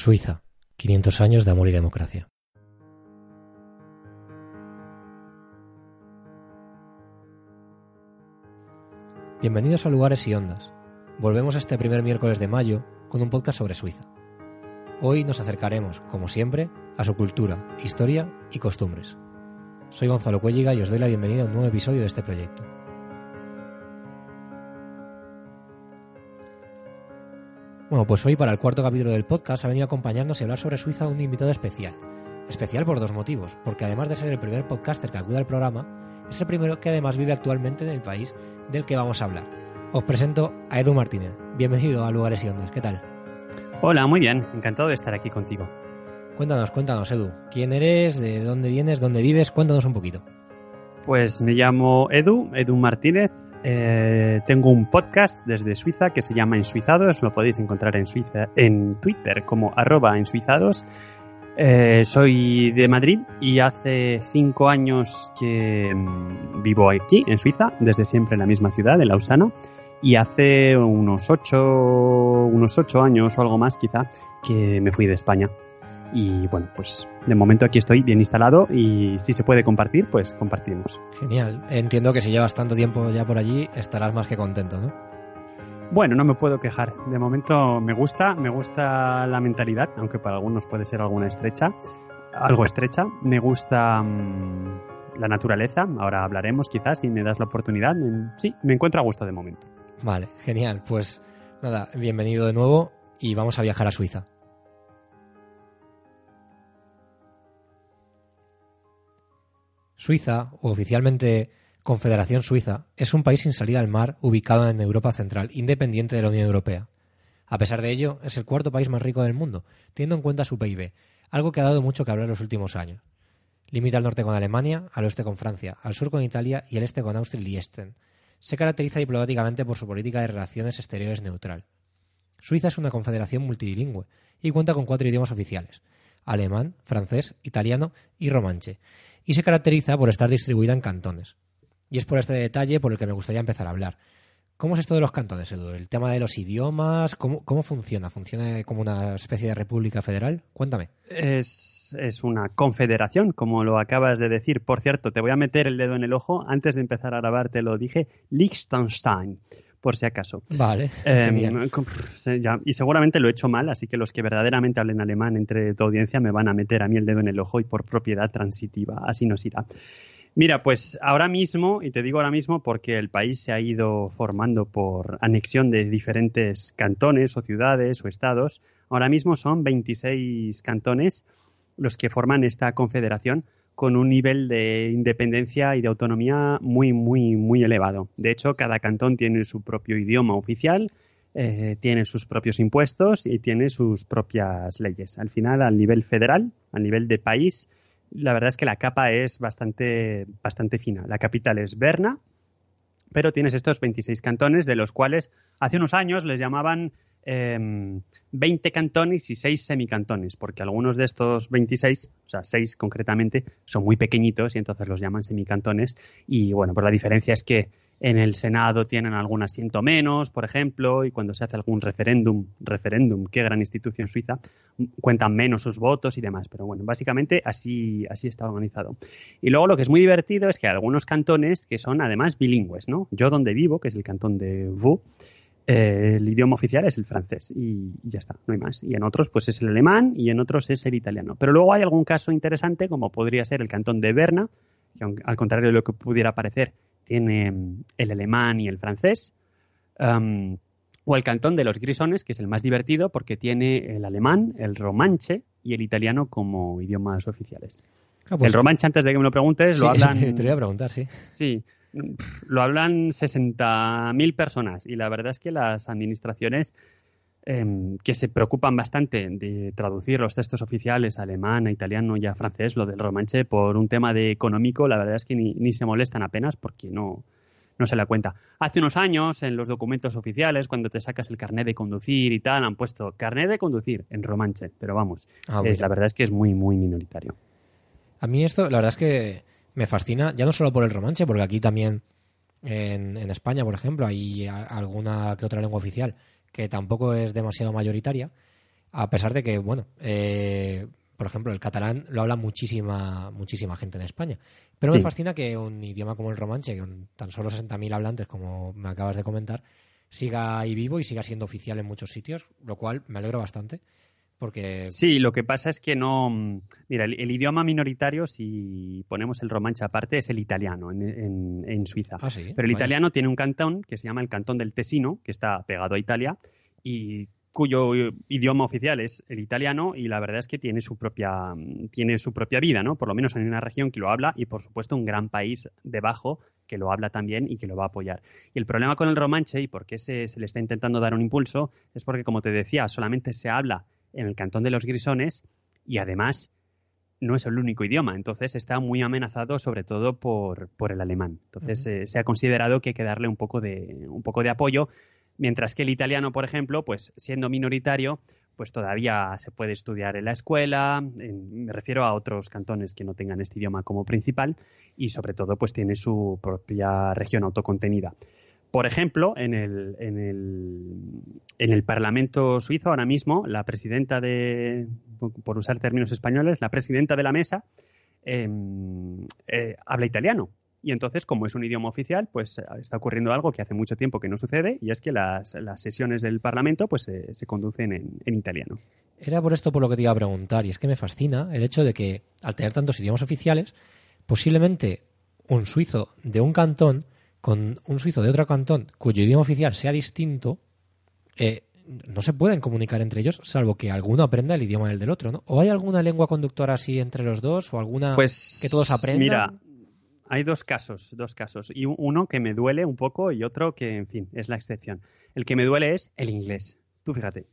Suiza, 500 años de amor y democracia. Bienvenidos a Lugares y Ondas. Volvemos este primer miércoles de mayo con un podcast sobre Suiza. Hoy nos acercaremos, como siempre, a su cultura, historia y costumbres. Soy Gonzalo Cuelliga y os doy la bienvenida a un nuevo episodio de este proyecto. Bueno, pues hoy para el cuarto capítulo del podcast ha venido a acompañarnos y hablar sobre Suiza un invitado especial. Especial por dos motivos, porque además de ser el primer podcaster que acude al programa, es el primero que además vive actualmente en el país del que vamos a hablar. Os presento a Edu Martínez. Bienvenido a Lugares y Ondas. ¿Qué tal? Hola, muy bien. Encantado de estar aquí contigo. Cuéntanos, cuéntanos, Edu. ¿Quién eres? ¿De dónde vienes? ¿Dónde vives? Cuéntanos un poquito. Pues me llamo Edu, Edu Martínez. Eh, tengo un podcast desde Suiza que se llama Ensuizados, lo podéis encontrar en Suiza, en Twitter como arroba ensuizados. Eh, soy de Madrid y hace cinco años que mm, vivo aquí, en Suiza, desde siempre en la misma ciudad, en Lausana, y hace unos ocho, unos ocho años o algo más quizá que me fui de España. Y bueno, pues de momento aquí estoy bien instalado y si se puede compartir, pues compartimos. Genial. Entiendo que si llevas tanto tiempo ya por allí, estarás más que contento, ¿no? Bueno, no me puedo quejar. De momento me gusta, me gusta la mentalidad, aunque para algunos puede ser alguna estrecha, algo estrecha. Me gusta mmm, la naturaleza, ahora hablaremos quizás si me das la oportunidad. Sí, me encuentro a gusto de momento. Vale, genial. Pues nada, bienvenido de nuevo y vamos a viajar a Suiza. Suiza, o oficialmente Confederación Suiza, es un país sin salida al mar ubicado en Europa Central, independiente de la Unión Europea. A pesar de ello, es el cuarto país más rico del mundo, teniendo en cuenta su PIB, algo que ha dado mucho que hablar en los últimos años. Limita al norte con Alemania, al oeste con Francia, al sur con Italia y al este con Austria y Liechtenstein. Se caracteriza diplomáticamente por su política de relaciones exteriores neutral. Suiza es una confederación multilingüe y cuenta con cuatro idiomas oficiales: alemán, francés, italiano y romanche, y se caracteriza por estar distribuida en cantones. Y es por este detalle por el que me gustaría empezar a hablar. ¿Cómo es esto de los cantones, Edu? ¿El tema de los idiomas? ¿Cómo, cómo funciona? ¿Funciona como una especie de república federal? Cuéntame. Es, es, una confederación, como lo acabas de decir. Por cierto, te voy a meter el dedo en el ojo. Antes de empezar a grabar te lo dije. Liechtenstein, por si acaso. Vale. Eh, y seguramente lo he hecho mal, así que los que verdaderamente hablen alemán entre tu audiencia me van a meter a mí el dedo en el ojo y por propiedad transitiva. Así nos irá. Mira, pues ahora mismo, y te digo ahora mismo porque el país se ha ido formando por anexión de diferentes cantones o ciudades o estados, ahora mismo son 26 cantones los que forman esta confederación con un nivel de independencia y de autonomía muy, muy, muy elevado. De hecho, cada cantón tiene su propio idioma oficial, eh, tiene sus propios impuestos y tiene sus propias leyes. Al final, al nivel federal, a nivel de país, la verdad es que la capa es bastante, bastante fina. La capital es Berna, pero tienes estos 26 cantones, de los cuales hace unos años les llamaban eh, 20 cantones y 6 semicantones, porque algunos de estos 26, o sea, 6 concretamente, son muy pequeñitos y entonces los llaman semicantones. Y bueno, pues la diferencia es que en el Senado tienen algún asiento menos, por ejemplo, y cuando se hace algún referéndum, referéndum, qué gran institución suiza, cuentan menos sus votos y demás. Pero bueno, básicamente así, así está organizado. Y luego lo que es muy divertido es que algunos cantones que son además bilingües, ¿no? Yo donde vivo, que es el cantón de Vaud, eh, el idioma oficial es el francés y ya está, no hay más. Y en otros pues es el alemán y en otros es el italiano. Pero luego hay algún caso interesante como podría ser el cantón de Berna, que al contrario de lo que pudiera parecer, tiene el alemán y el francés. Um, o el cantón de los grisones, que es el más divertido porque tiene el alemán, el romanche y el italiano como idiomas oficiales. Ah, pues el romanche, antes de que me lo preguntes, sí, lo hablan. Te, te voy a preguntar, sí. Sí, lo hablan 60.000 personas y la verdad es que las administraciones eh, que se preocupan bastante de traducir los textos oficiales a alemán, a italiano y a francés, lo del romanche, por un tema de económico, la verdad es que ni, ni se molestan apenas porque no, no se la cuenta. Hace unos años, en los documentos oficiales, cuando te sacas el carnet de conducir y tal, han puesto carnet de conducir en romanche, pero vamos, Ah, es, la verdad es que es muy, muy minoritario. A mí esto, la verdad es que me fascina, ya no solo por el romanche, porque aquí también en, en España, por ejemplo, hay alguna que otra lengua oficial que tampoco es demasiado mayoritaria, A pesar de que, bueno, eh, por ejemplo, el catalán lo habla muchísima, muchísima gente en España. Pero me fascina que un idioma como el romanche, con tan solo 60.000 hablantes, como me acabas de comentar, siga ahí vivo y siga siendo oficial en muchos sitios, lo cual me alegro bastante. Porque... Sí, lo que pasa es que no. Mira, el, idioma minoritario, si ponemos el romanche aparte, es el italiano en, Suiza. Ah, sí, Pero el italiano tiene un cantón que se llama el cantón del Tesino, que está pegado a Italia, y cuyo idioma oficial es el italiano y la verdad es que tiene su propia tiene su propia vida, ¿no? Por lo menos en una región que lo habla y por supuesto un gran país debajo que lo habla también y que lo va a apoyar. Y el problema con el romanche y por qué se, le está intentando dar un impulso es porque como te decía, solamente se habla en el cantón de los Grisones y además no es el único idioma, entonces está muy amenazado sobre todo por, por el alemán. Entonces eh, se ha considerado que hay que darle un poco de, un poco de apoyo Mientras que el italiano, por ejemplo, pues siendo minoritario, pues todavía se puede estudiar en la escuela, me refiero a otros cantones que no tengan este idioma como principal y sobre todo pues tiene su propia región autocontenida. Por ejemplo, en el, en el, en el Parlamento suizo ahora mismo, la presidenta de, por usar términos españoles, la presidenta de la mesa em, eh, habla italiano. Y entonces, como es un idioma oficial, pues eh, está ocurriendo algo que hace mucho tiempo que no sucede, y es que las, sesiones del Parlamento pues, se conducen en, italiano. Era por esto por lo que te iba a preguntar, y es que me fascina el hecho de que, al tener tantos idiomas oficiales, posiblemente un suizo de un cantón con un suizo de otro cantón cuyo idioma oficial sea distinto, eh, no se pueden comunicar entre ellos, salvo que alguno aprenda el idioma del del otro, ¿no? ¿O hay alguna lengua conductora así entre los dos? ¿O alguna pues, que todos aprendan? Mira, hay dos casos, dos casos. Y uno que me duele un poco y otro que, en fin, es la excepción. El que me duele es el inglés. Tú fíjate.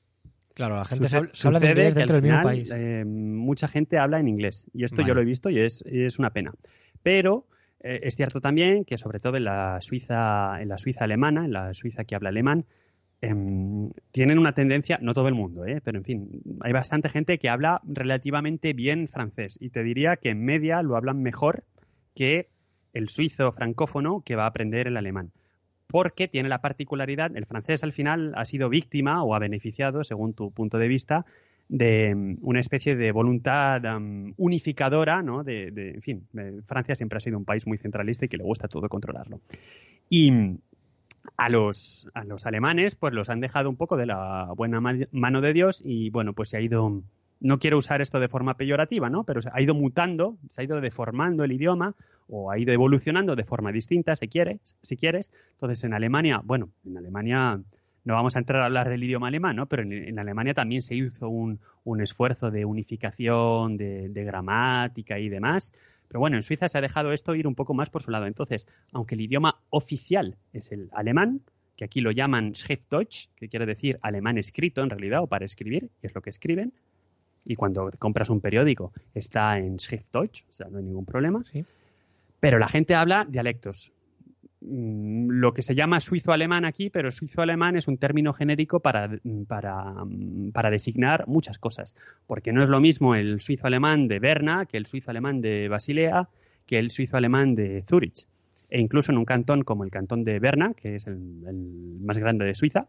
Claro, la gente habla de inglés dentro del mismo país. Eh, mucha gente habla en inglés. Y esto yo lo he visto y es, es una pena. Pero eh, es cierto también que, sobre todo en la Suiza, en la Suiza alemana, en la Suiza que habla alemán, em, tienen una tendencia, no todo el mundo, eh, pero en fin, hay bastante gente que habla relativamente bien francés. Y te diría que en media lo hablan mejor que el suizo francófono que va a aprender el alemán. Porque tiene la particularidad, el francés al final ha sido víctima o ha beneficiado, según tu punto de vista, de mm, una especie de voluntad unificadora, ¿no? De, en fin, Francia siempre ha sido un país muy centralista y que le gusta todo controlarlo. Y mm, a los, a los alemanes, pues los han dejado un poco de la buena mano de Dios y, bueno, pues se ha ido no quiero usar esto de forma peyorativa, ¿no? Pero ha ido mutando, se ha ido deformando el idioma o ha ido evolucionando de forma distinta, si quieres. Si quieres. Entonces, en Alemania, bueno, en Alemania no vamos a entrar a hablar del idioma alemán, ¿no? Pero en, Alemania también se hizo un, esfuerzo de unificación, de, de, gramática y demás. Pero bueno, en Suiza se ha dejado esto ir un poco más por su lado. Entonces, aunque el idioma oficial es el alemán, que aquí lo llaman Schriftdeutsch, que quiere decir alemán escrito en realidad, o para escribir, y es lo que escriben, y cuando compras un periódico está en Schriftdeutsch, o sea, no hay ningún problema. Pero la gente habla dialectos. Mm, lo que se llama suizo-alemán aquí, pero suizo-alemán es un término genérico para, para, para, designar muchas cosas. Porque no es lo mismo el suizo-alemán de Berna que el suizo-alemán de Basilea que el suizo-alemán de Zurich. E incluso en un cantón como el cantón de Berna, que es el, más grande de Suiza,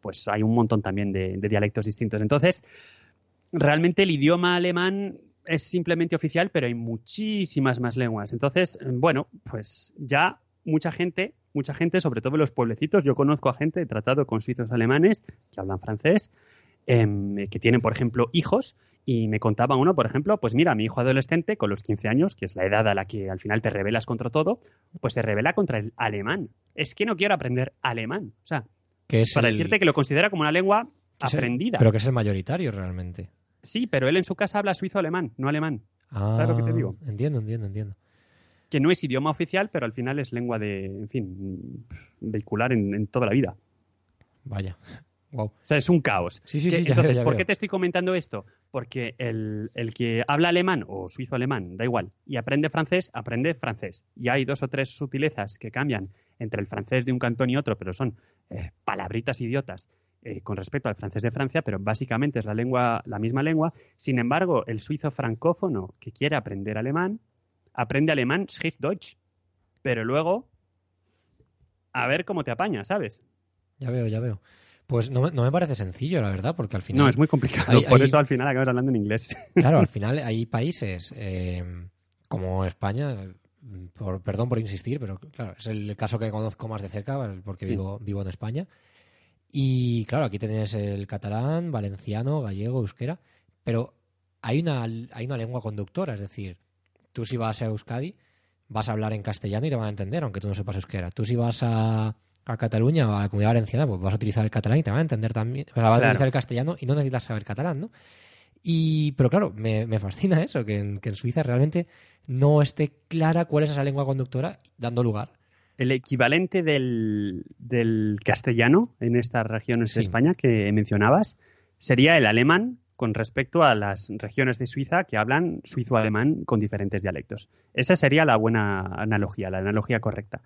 pues hay un montón también de dialectos distintos. Entonces, realmente el idioma alemán es simplemente oficial, pero hay muchísimas más lenguas. Entonces, bueno, pues ya mucha gente, mucha gente, sobre todo en los pueblecitos, yo conozco a gente, he tratado con suizos alemanes que hablan francés, em, que tienen, por ejemplo, hijos, y me contaba uno, por ejemplo, pues mira, mi hijo adolescente con los 15 años, que es la edad a la que al final te rebelas contra todo, pues se revela contra el alemán. Es que no quiero aprender alemán. O sea, para decirte que lo considera como una lengua aprendida. pero que es el mayoritario realmente. Sí, pero él en su casa habla suizo-alemán, no alemán. ¿Sabes lo que te ah, digo? Entiendo, entiendo, entiendo. Que no es idioma oficial, pero al final es lengua de, en fin, vehicular en, toda la vida. Vaya. Wow. O sea, es un caos. Sí, sí, sí. Entonces, ¿por qué te estoy comentando esto? Porque el, el que habla alemán o suizo-alemán, da igual, y aprende francés, aprende francés. Y hay dos o tres sutilezas que cambian entre el francés de un cantón y otro, pero son eh, palabritas idiotas eh, con respecto al francés de Francia, pero básicamente es la lengua, la misma lengua. Sin embargo, el suizo francófono que quiere aprender alemán, aprende alemán Schriftdeutsch, pero luego a ver cómo te apaña, ¿sabes? Ya veo, ya veo. Pues no, no, me parece sencillo, la verdad, porque al final... No, es muy complicado, por eso al final acabas hablando en inglés. Claro, al final hay países eh, como España, por, perdón por insistir, pero claro, es el caso que conozco más de cerca porque vivo, vivo en España. Y claro, aquí tienes el catalán, valenciano, gallego, euskera, pero hay una, hay una lengua conductora, es decir, tú si vas a Euskadi vas a hablar en castellano y te van a entender, aunque tú no sepas euskera. Tú si vas a a Cataluña o a la comunidad valenciana, pues vas a utilizar el catalán y te van a entender también. vas a utilizar el castellano y no necesitas saber catalán, ¿no? Y, pero claro, me, fascina eso, que en, que en, Suiza realmente no esté clara cuál es esa lengua conductora dando lugar. El equivalente del, del castellano en estas regiones de España que mencionabas sería el alemán con respecto a las regiones de Suiza que hablan suizo-alemán con diferentes dialectos. Esa sería la buena analogía, la analogía correcta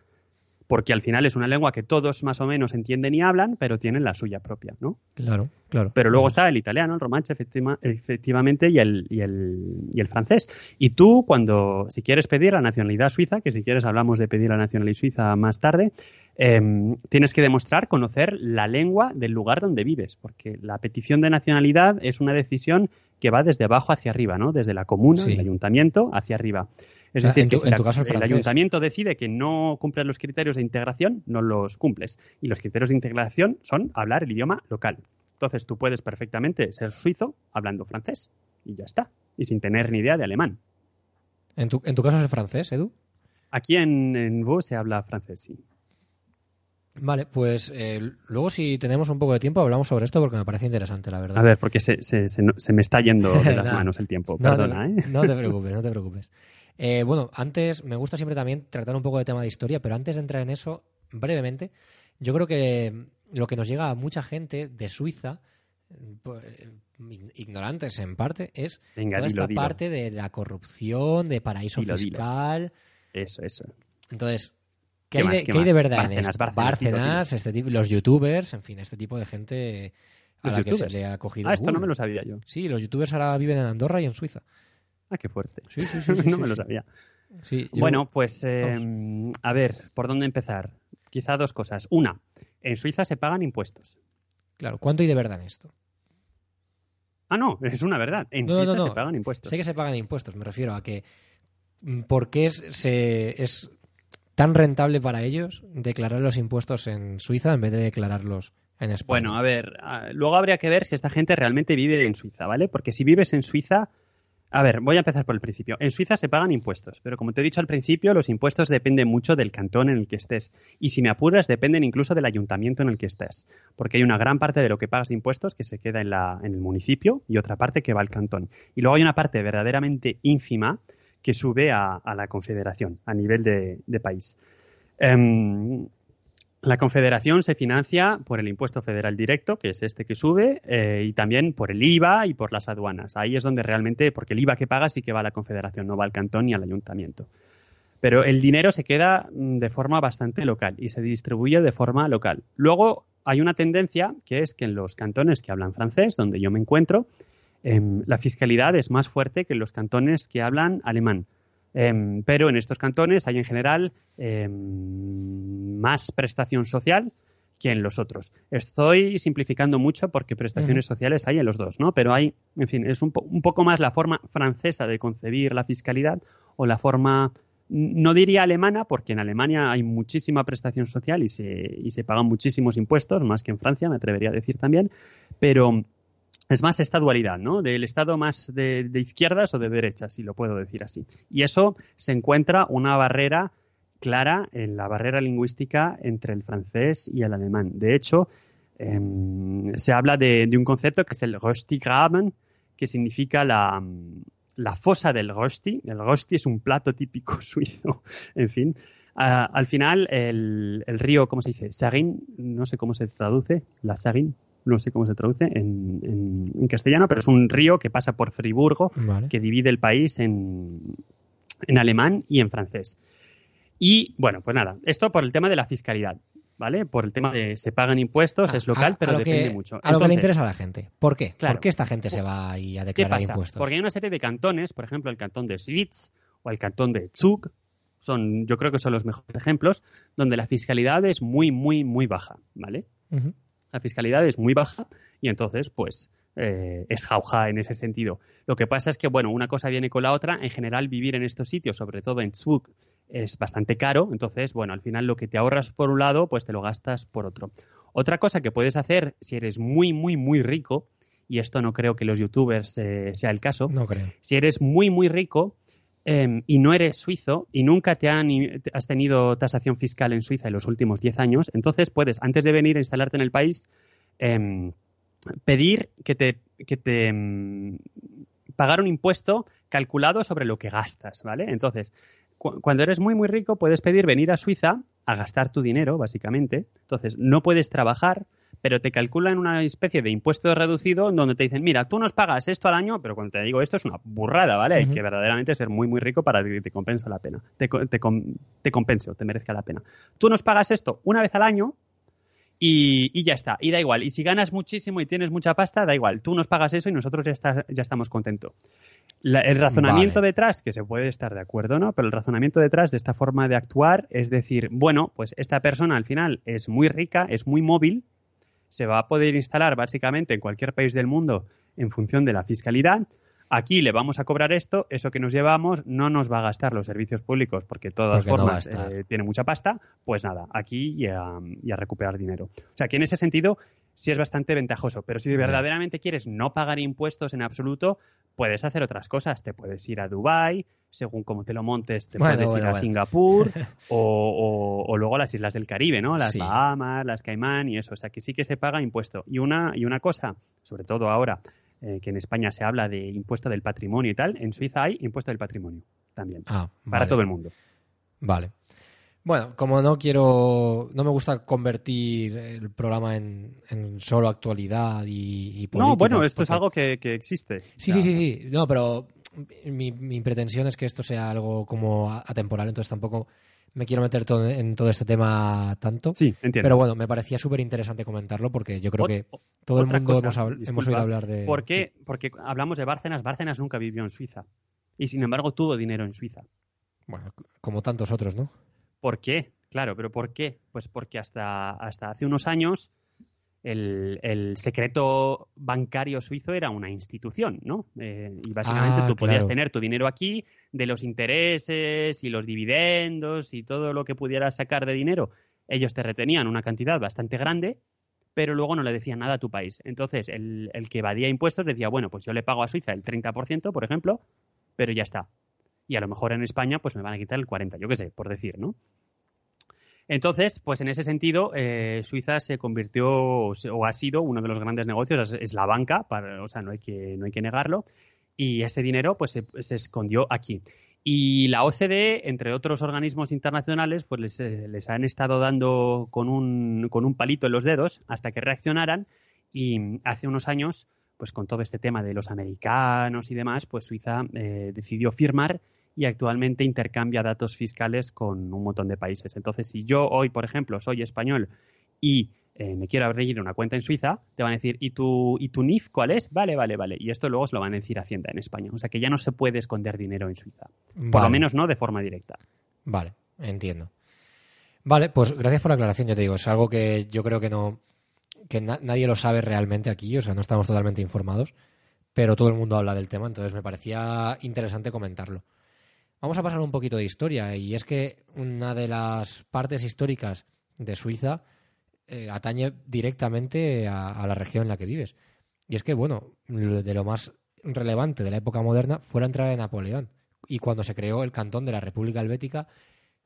porque al final es una lengua que todos más o menos entienden y hablan, pero tienen la suya propia, ¿no? Claro, claro. Pero luego está el italiano, el romanche, efectivamente, y el, y, el, y el francés. Y tú, cuando, si quieres pedir la nacionalidad suiza, que si quieres hablamos de pedir la nacionalidad suiza más tarde, em, tienes que demostrar conocer la lengua del lugar donde vives, porque la petición de nacionalidad es una decisión que va desde abajo hacia arriba, ¿no? Desde la comuna, el ayuntamiento, hacia arriba. Es decir, que el, ayuntamiento decide que no cumples los criterios de integración, no los cumples. Y los criterios de integración son hablar el idioma local. Entonces tú puedes perfectamente ser suizo hablando francés y ya está. Y sin tener ni idea de alemán. ¿En tu, en tu caso es francés, Edu? Aquí en, en Vos se habla francés, sí. Vale, pues eh, luego si tenemos un poco de tiempo hablamos sobre esto porque me parece interesante, la verdad. A ver, porque se, se, se, me está yendo de las manos el tiempo. Perdona, ¿eh? No te preocupes, no te preocupes. Eh, bueno, antes me gusta siempre también tratar un poco de tema de historia, pero antes de entrar en eso, brevemente, yo creo que lo que nos llega a mucha gente de Suiza, pues, ignorantes en parte, es toda esta parte de la corrupción, de paraíso fiscal. Eso, eso. Entonces, ¿qué, hay, de, verdad en esto? Bárcenas, este tipo, los youtubers, en fin, este tipo de gente a la que se le ha cogido. Ah, esto no me lo sabía yo. Sí, los youtubers ahora viven en Andorra y en Suiza. Ah, qué fuerte. Sí, sí, sí. no me lo sabía. Bueno, pues em, a ver, ¿por dónde empezar? Quizá dos cosas. Una, en Suiza se pagan impuestos. Claro, ¿cuánto hay de verdad en esto? Ah, no, es una verdad. En Suiza se pagan impuestos. Sé que se pagan impuestos, me refiero a que mm, ¿por qué es, se, es tan rentable para ellos declarar los impuestos en Suiza en vez de declararlos en España? Bueno, a ver, luego habría que ver si esta gente realmente vive en Suiza, ¿vale? Porque si vives en Suiza, a ver, voy a empezar por el principio. En Suiza se pagan impuestos, pero como te he dicho al principio, los impuestos dependen mucho del cantón en el que estés. Y si me apuras, dependen incluso del ayuntamiento en el que estés. Porque hay una gran parte de lo que pagas de impuestos que se queda en, la, en el municipio y otra parte que va al cantón. Y luego hay una parte verdaderamente ínfima que sube a, la confederación, a nivel de, país. Em, la Confederación se financia por el impuesto federal directo, que es este que sube, eh, y también por el IVA y por las aduanas. Ahí es donde realmente, porque el IVA que paga sí que va a la Confederación, no va al cantón ni al ayuntamiento. Pero el dinero se queda mm, de forma bastante local y se distribuye de forma local. Luego hay una tendencia que es que en los cantones que hablan francés, donde yo me encuentro, em, la fiscalidad es más fuerte que en los cantones que hablan alemán. Em, pero en estos cantones hay en general em, más prestación social que en los otros. Estoy simplificando mucho porque prestaciones sociales hay en los dos, ¿no? Pero hay, en fin, es un, poco más la forma francesa de concebir la fiscalidad o la forma, no diría alemana, porque en Alemania hay muchísima prestación social y se, y se pagan muchísimos impuestos, más que en Francia, me atrevería a decir también, pero es más esta dualidad, ¿no? Del Estado más de, izquierdas o de derechas, si lo puedo decir así. Y eso se encuentra una barrera clara en la barrera lingüística entre el francés y el alemán. De hecho, em, se habla de, un concepto que es el Röstigraben, que significa la, fosa del Rösti. El Rösti es un plato típico suizo, en fin. al final, el, río, ¿cómo se dice? Sarin, no sé cómo se traduce, la Sarin, no sé cómo se traduce en, castellano, pero es un río que pasa por Friburgo, que divide el país en, alemán y en francés. Y bueno, pues nada, esto por el tema de la fiscalidad. ¿Vale? Por el tema de se pagan impuestos, es local, pero depende mucho. A lo que le interesa a la gente. ¿Por qué? ¿Por qué esta gente se va a declarar impuestos? Porque hay una serie de cantones, por ejemplo, el cantón de Schwyz o el cantón de Zug, son, yo creo que son los mejores ejemplos, donde la fiscalidad es muy, muy, muy baja, ¿vale? La fiscalidad es muy baja y entonces, pues, eh, es jauja en ese sentido. Lo que pasa es que, bueno, una cosa viene con la otra. En general, vivir en estos sitios, sobre todo en Zug, es bastante caro. Entonces, bueno, al final lo que te ahorras por un lado, pues te lo gastas por otro. Otra cosa que puedes hacer si eres muy, muy, muy rico, y esto no creo que los youtubers eh, sea el caso, no creo. si eres muy, muy rico, em, y no eres suizo y nunca te han, has tenido tasación fiscal en Suiza en los últimos 10 años, entonces puedes, antes de venir a instalarte en el país, em, pedir que te, que te mm, pagar un impuesto calculado sobre lo que gastas, ¿vale? Entonces, cuando eres muy, muy rico, puedes pedir venir a Suiza a gastar tu dinero, básicamente. Entonces, no puedes trabajar, pero te calculan una especie de impuesto reducido donde te dicen, mira, tú nos pagas esto al año, pero cuando te digo esto es una burrada, ¿vale? Hay que verdaderamente ser muy, muy rico para que te compensa la pena. Te, te, te compense o te merezca la pena. Tú nos pagas esto una vez al año y, ya está, y da igual. Y si ganas muchísimo y tienes mucha pasta, da igual. Tú nos pagas eso y nosotros ya, está, ya estamos contentos. El razonamiento detrás, que se puede estar de acuerdo, ¿no? Pero el razonamiento detrás de esta forma de actuar es decir, bueno, pues esta persona al final es muy rica, es muy móvil, se va a poder instalar básicamente en cualquier país del mundo en función de la fiscalidad aquí le vamos a cobrar esto, eso que nos llevamos no nos va a gastar los servicios públicos porque de todas formas eh, tiene mucha pasta, pues nada, aquí y a, recuperar dinero. O sea que en ese sentido sí es bastante ventajoso, pero si verdaderamente quieres no pagar impuestos en absoluto, puedes hacer otras cosas, te puedes ir a Dubai, según cómo te lo montes, te puedes ir a Singapur o, o, luego a las islas del Caribe, ¿no? Las Bahamas, las Caimán y eso, o sea que sí que se paga impuesto. Y una, y una cosa, sobre todo ahora, eh, que en España se habla de impuesto del patrimonio y tal, en Suiza hay impuesto del patrimonio también. Ah, para todo el mundo. Vale. Bueno, como no quiero, no me gusta convertir el programa en, solo actualidad y, política, No, bueno, esto es algo que, existe. Sí, sí, sí, sí. No, pero mi, mi, pretensión es que esto sea algo como atemporal, entonces tampoco me quiero meter todo, en todo este tema tanto. Sí, entiendo. Pero bueno, me parecía súper interesante comentarlo porque yo creo que todo el mundo hemos, oído hablar de... ¿Por qué? Porque hablamos de Bárcenas. Bárcenas nunca vivió en Suiza. Y sin embargo tuvo dinero en Suiza. Bueno, como tantos otros, ¿no? ¿Por qué? Claro, pero ¿por qué? Pues porque hasta, hasta hace unos años el, secreto bancario suizo era una institución, ¿no? Eh, y básicamente ah, tú podías tener tu dinero aquí, de los intereses y los dividendos y todo lo que pudieras sacar de dinero, ellos te retenían una cantidad bastante grande, pero luego no le decían nada a tu país. Entonces, el, el que evadía impuestos decía, bueno, pues yo le pago a Suiza el 30%, por ejemplo, pero ya está. Y a lo mejor en España, pues me van a quitar el 40%, yo qué sé, por decir, ¿no? Entonces, pues en ese sentido, eh, Suiza se convirtió o ha sido uno de los grandes negocios, es, la banca, para, o sea, no hay que, no hay que negarlo, y ese dinero pues se, escondió aquí. Y la OCDE, entre otros organismos internacionales, pues les, eh, les, han estado dando con un, con un palito en los dedos hasta que reaccionaran y hace unos años, pues con todo este tema de los americanos y demás, pues Suiza eh, decidió firmar y actualmente intercambia datos fiscales con un montón de países. Entonces, si yo hoy, por ejemplo, soy español y eh, me quiero abrir una cuenta en Suiza, te van a decir, ¿y tu, ¿y tu NIF cuál es? Vale, vale, vale. Y esto luego se lo van a decir Hacienda en España. O sea que ya no se puede esconder dinero en Suiza. Por lo menos no de forma directa. Vale, entiendo. Vale, pues gracias por la aclaración, yo te digo. Es algo que yo creo que no que nadie lo sabe realmente aquí, o sea, no estamos totalmente informados, pero todo el mundo habla del tema, entonces me parecía interesante comentarlo. Vamos a pasar un poquito de historia y es que una de las partes históricas de Suiza eh, atañe directamente a, la región en la que vives. Y es que, bueno, de lo más relevante de la época moderna fue la entrada de Napoleón y cuando se creó el cantón de la República Helvética.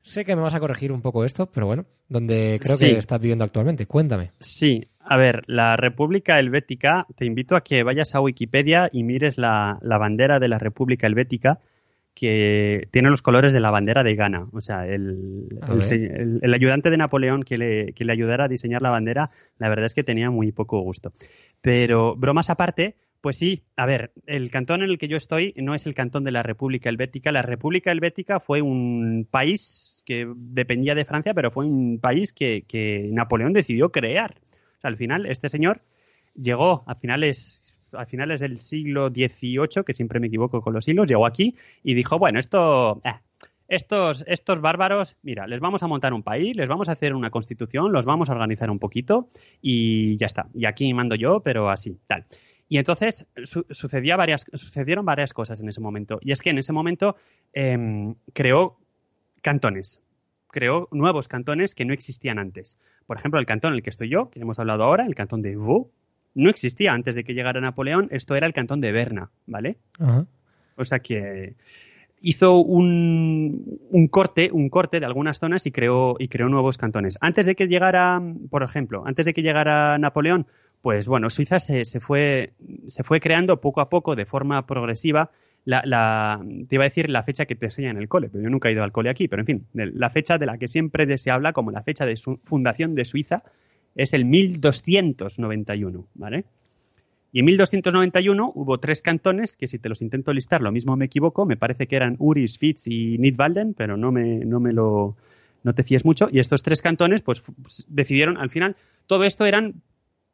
Sé que me vas a corregir un poco esto, pero bueno, donde creo que estás viviendo actualmente. Cuéntame. Sí, a ver, la República Helvética, te invito a que vayas a Wikipedia y mires la bandera de la República Helvética que tiene los colores de la bandera de Ghana. O sea, el, el, ayudante de Napoleón que le, que le, ayudara a diseñar la bandera, la verdad es que tenía muy poco gusto. Pero, bromas aparte, pues sí, a ver, el cantón en el que yo estoy no es el cantón de la República Helvética. La República Helvética fue un país que dependía de Francia, pero fue un país que, que Napoleón decidió crear. O sea, al final, este señor llegó a finales a finales del siglo XVIII, que siempre me equivoco con los siglos, llegó aquí y dijo, bueno, esto, eh, estos, estos bárbaros, mira, les vamos a montar un país, les vamos a hacer una constitución, los vamos a organizar un poquito y ya está. Y aquí mando yo, pero así, tal. Y entonces sucedía varias, sucedieron varias cosas en ese momento. Y es que en ese momento em, creó cantones, creó nuevos cantones que no existían antes. Por ejemplo, el cantón en el que estoy yo, que hemos hablado ahora, el cantón de Vaud, no existía antes de que llegara Napoleón. Esto era el cantón de Berna, ¿vale? O sea que hizo un, un, corte, un corte de algunas zonas y creó, y creó nuevos cantones. Antes de que llegara, por ejemplo, antes de que llegara Napoleón, pues bueno, Suiza se, se, fue, se fue creando poco a poco de forma progresiva. La, la, te iba a decir la fecha que te enseña en el cole, pero yo nunca he ido al cole aquí, pero en fin, la fecha de la que siempre se habla como la fecha de su fundación de Suiza es el 1291, ¿vale? Y en 1291 hubo tres cantones que si te los intento listar, lo mismo me equivoco, me parece que eran Uris, Fitz y Nidwalden, pero no me, no me lo no te fíes mucho. Y estos tres cantones, pues decidieron, al final, todo esto eran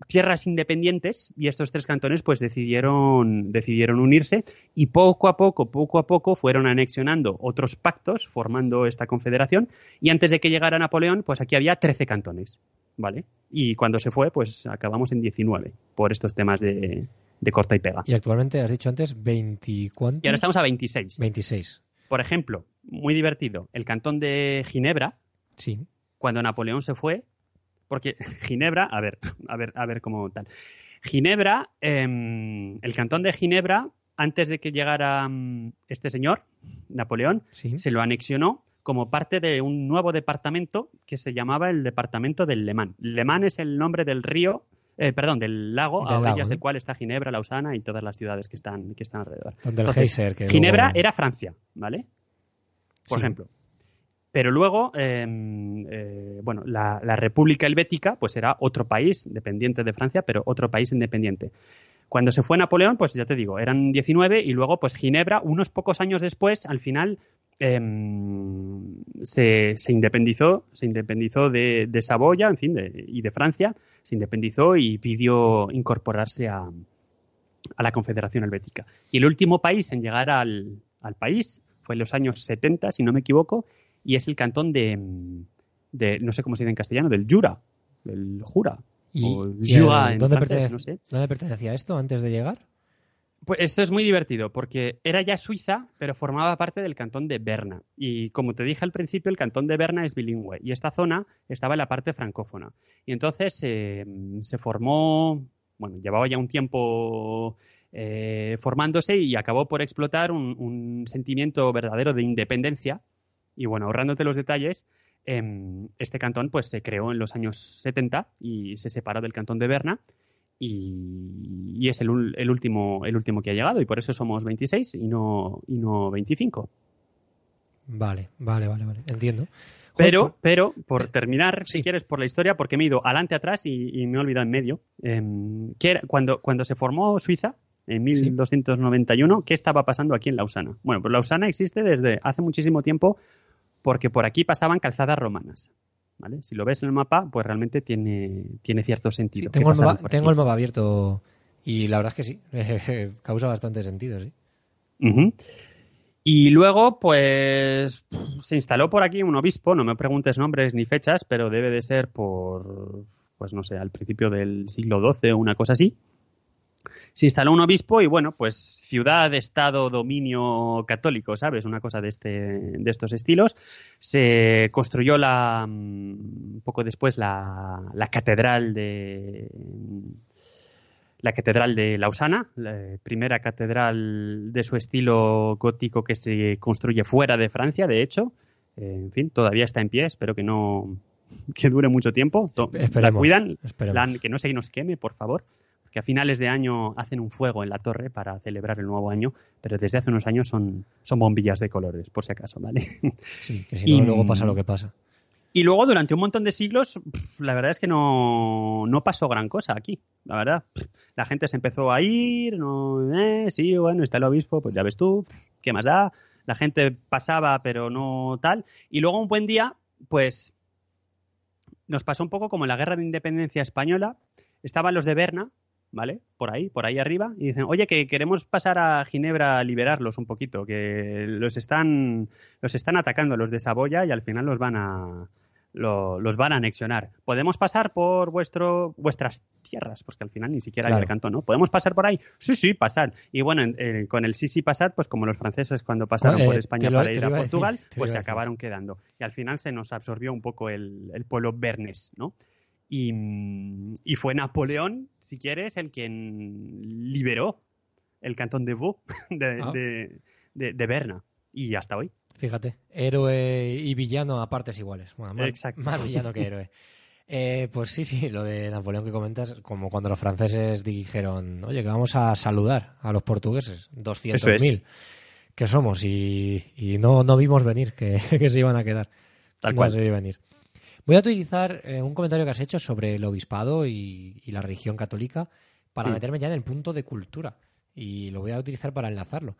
tierras independientes y estos tres cantones pues decidieron, decidieron unirse y poco a poco, poco a poco fueron anexionando otros pactos formando esta confederación y antes de que llegara Napoleón pues aquí había 13 cantones. ¿Vale? Y cuando se fue, pues acabamos en 19 por estos temas de, corta y pega. Y actualmente has dicho antes 20 Y ahora estamos a 26. 26. Por ejemplo, muy divertido, el cantón de Ginebra. Sí. Cuando Napoleón se fue, porque Ginebra, a ver, a ver, a ver cómo tal. Ginebra, em, el cantón de Ginebra, antes de que llegara mm, este señor, Napoleón, se lo anexionó como parte de un nuevo departamento que se llamaba el departamento del Lemán. Lemán es el nombre del río, eh, perdón, del lago, a orillas del cual está Ginebra, Lausana y todas las ciudades que están, que están alrededor. Ginebra era Francia, ¿vale? Por ejemplo. Pero luego, em, eh, bueno, la, la, República Helvética, pues era otro país dependiente de Francia, pero otro país independiente. Cuando se fue Napoleón, pues ya te digo, eran 19 y luego, pues Ginebra, unos pocos años después, al final Em, se, independizó, se independizó de, Saboya, en fin, y de Francia, se independizó y pidió incorporarse a, la Confederación Helvética. Y el último país en llegar al, país fue en los años 70, si no me equivoco, y es el cantón de, no sé cómo se dice en castellano, del Jura, del Jura. ¿dónde, ¿Dónde pertenecía esto antes de llegar? Pues esto es muy divertido porque era ya Suiza, pero formaba parte del cantón de Berna. Y como te dije al principio, el cantón de Berna es bilingüe y esta zona estaba en la parte francófona. Y entonces eh, se formó, bueno, llevaba ya un tiempo eh, formándose y acabó por explotar un, sentimiento verdadero de independencia. Y bueno, ahorrándote los detalles, em, este cantón pues se creó en los años 70 y se separó del cantón de Berna y, es el, último, el último que ha llegado y por eso somos 26 y no, y no 25. Vale, vale, vale, vale, entiendo. Pero, pero, por terminar, si quieres, por la historia, porque me he ido adelante, atrás y, me he olvidado en medio. Em, cuando, cuando se formó Suiza, en 1291, ¿qué estaba pasando aquí en Lausana? Bueno, pues Lausana existe desde hace muchísimo tiempo porque por aquí pasaban calzadas romanas. Si lo ves en el mapa, pues realmente tiene, tiene cierto sentido. tengo, el mapa, tengo el mapa abierto y la verdad es que sí, causa bastante sentido, sí. Y luego, pues, se instaló por aquí un obispo, no me preguntes nombres ni fechas, pero debe de ser por, pues no sé, al principio del siglo XII o una cosa así se instaló un obispo y bueno, pues ciudad, estado, dominio católico, ¿sabes? Una cosa de, este, de estos estilos. Se construyó la, un mm, poco después la, catedral de la catedral de Lausana, la primera catedral de su estilo gótico que se construye fuera de Francia, de hecho. Eh, en fin, todavía está en pie, espero que no que dure mucho tiempo. la cuidan, que no se nos queme, por favor que a finales de año hacen un fuego en la torre para celebrar el nuevo año, pero desde hace unos años son, son bombillas de colores, por si acaso, ¿vale? Sí, que si no, luego pasa lo que pasa. Y luego, durante un montón de siglos, la verdad es que no, no pasó gran cosa aquí, la verdad. La gente se empezó a ir, no, eh, sí, bueno, está el obispo, pues ya ves tú, ¿qué más da? La gente pasaba, pero no tal. Y luego un buen día, pues nos pasó un poco como en la guerra de independencia española. Estaban los de Berna, ¿vale? Por ahí, por ahí arriba, y dicen, oye, que queremos pasar a Ginebra a liberarlos un poquito, que los están, los están atacando los de Saboya y al final los van a, los van a anexionar. ¿Podemos pasar por vuestro, vuestras tierras? Pues que al final ni siquiera hay el canto, ¿no? ¿Podemos pasar por ahí? Sí, sí, pasar. Y bueno, eh, con el sí, sí, pasar, pues como los franceses cuando pasaron por España para ir a Portugal, pues se acabaron quedando. Y al final se nos absorbió un poco el, pueblo bernes, ¿no? Y, fue Napoleón, si quieres, el quien liberó el cantón de Vaud de, ah. de Berna. Y hasta hoy. Fíjate, héroe y villano a partes iguales. más, villano que héroe. Eh, pues sí, sí, lo de Napoleón que comentas, como cuando los franceses dijeron, oye, que vamos a saludar a los portugueses, 200.000 que somos, y, no, no vimos venir que, se iban a quedar. Tal cual. Se venir. Voy a utilizar eh, un comentario que has hecho sobre el obispado y, la religión católica para meterme ya en el punto de cultura. Y lo voy a utilizar para enlazarlo.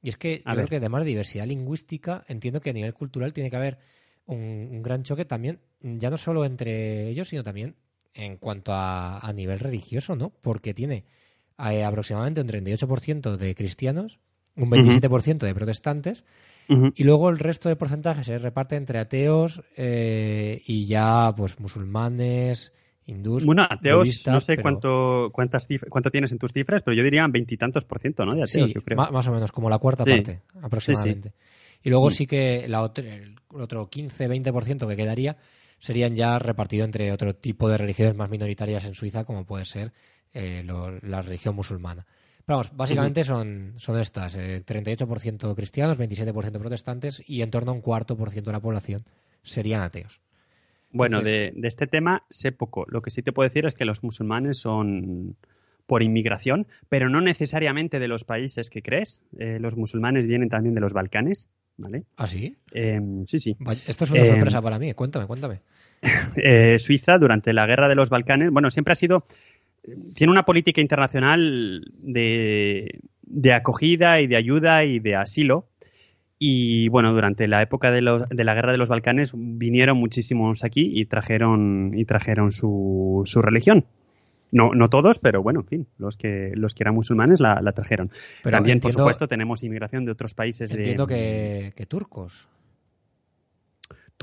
Y es que creo que además de diversidad lingüística, entiendo que a nivel cultural tiene que haber un, gran choque también, ya no solo entre ellos, sino también en cuanto a, nivel religioso, ¿no? Porque tiene eh, aproximadamente un 38% de cristianos, un 27% de protestantes, y luego el resto de porcentajes se reparte entre ateos eh, y ya pues musulmanes, bueno, ateos, no sé cuánto, cuántas cuánto tienes en tus cifras, pero yo diría veintitantos por ciento, ¿no? De ateos, yo creo. Más o menos, como la cuarta parte, aproximadamente. y luego mm. sí que la el otro 15-20% que quedaría serían ya repartidos entre otro tipo de religiones más minoritarias en Suiza, como puede ser eh, la religión musulmana. Pero vamos, básicamente son, son estas, eh, 38% cristianos, 27% protestantes y en torno a un cuarto por ciento de la población serían ateos. Bueno, de, este tema sé poco. Lo que sí te puedo decir es que los musulmanes son por inmigración, pero no necesariamente de los países que crees. Eh, los musulmanes vienen también de los Balcanes, ¿vale? ¿Ah, sí? Em, sí, sí. Esto es una sorpresa em, para mí. Cuéntame, cuéntame. Eh, Suiza, durante la guerra de los Balcanes, bueno, siempre ha sido... Tiene una política internacional de, de acogida y de ayuda y de asilo y bueno, durante la época de, de, la guerra de los Balcanes vinieron muchísimos aquí y trajeron, y trajeron su, su religión. No, no todos, pero bueno, en fin, los que, los que eran musulmanes la, la trajeron. Pero También, por supuesto, tenemos inmigración de otros países. Entiendo que, que turcos.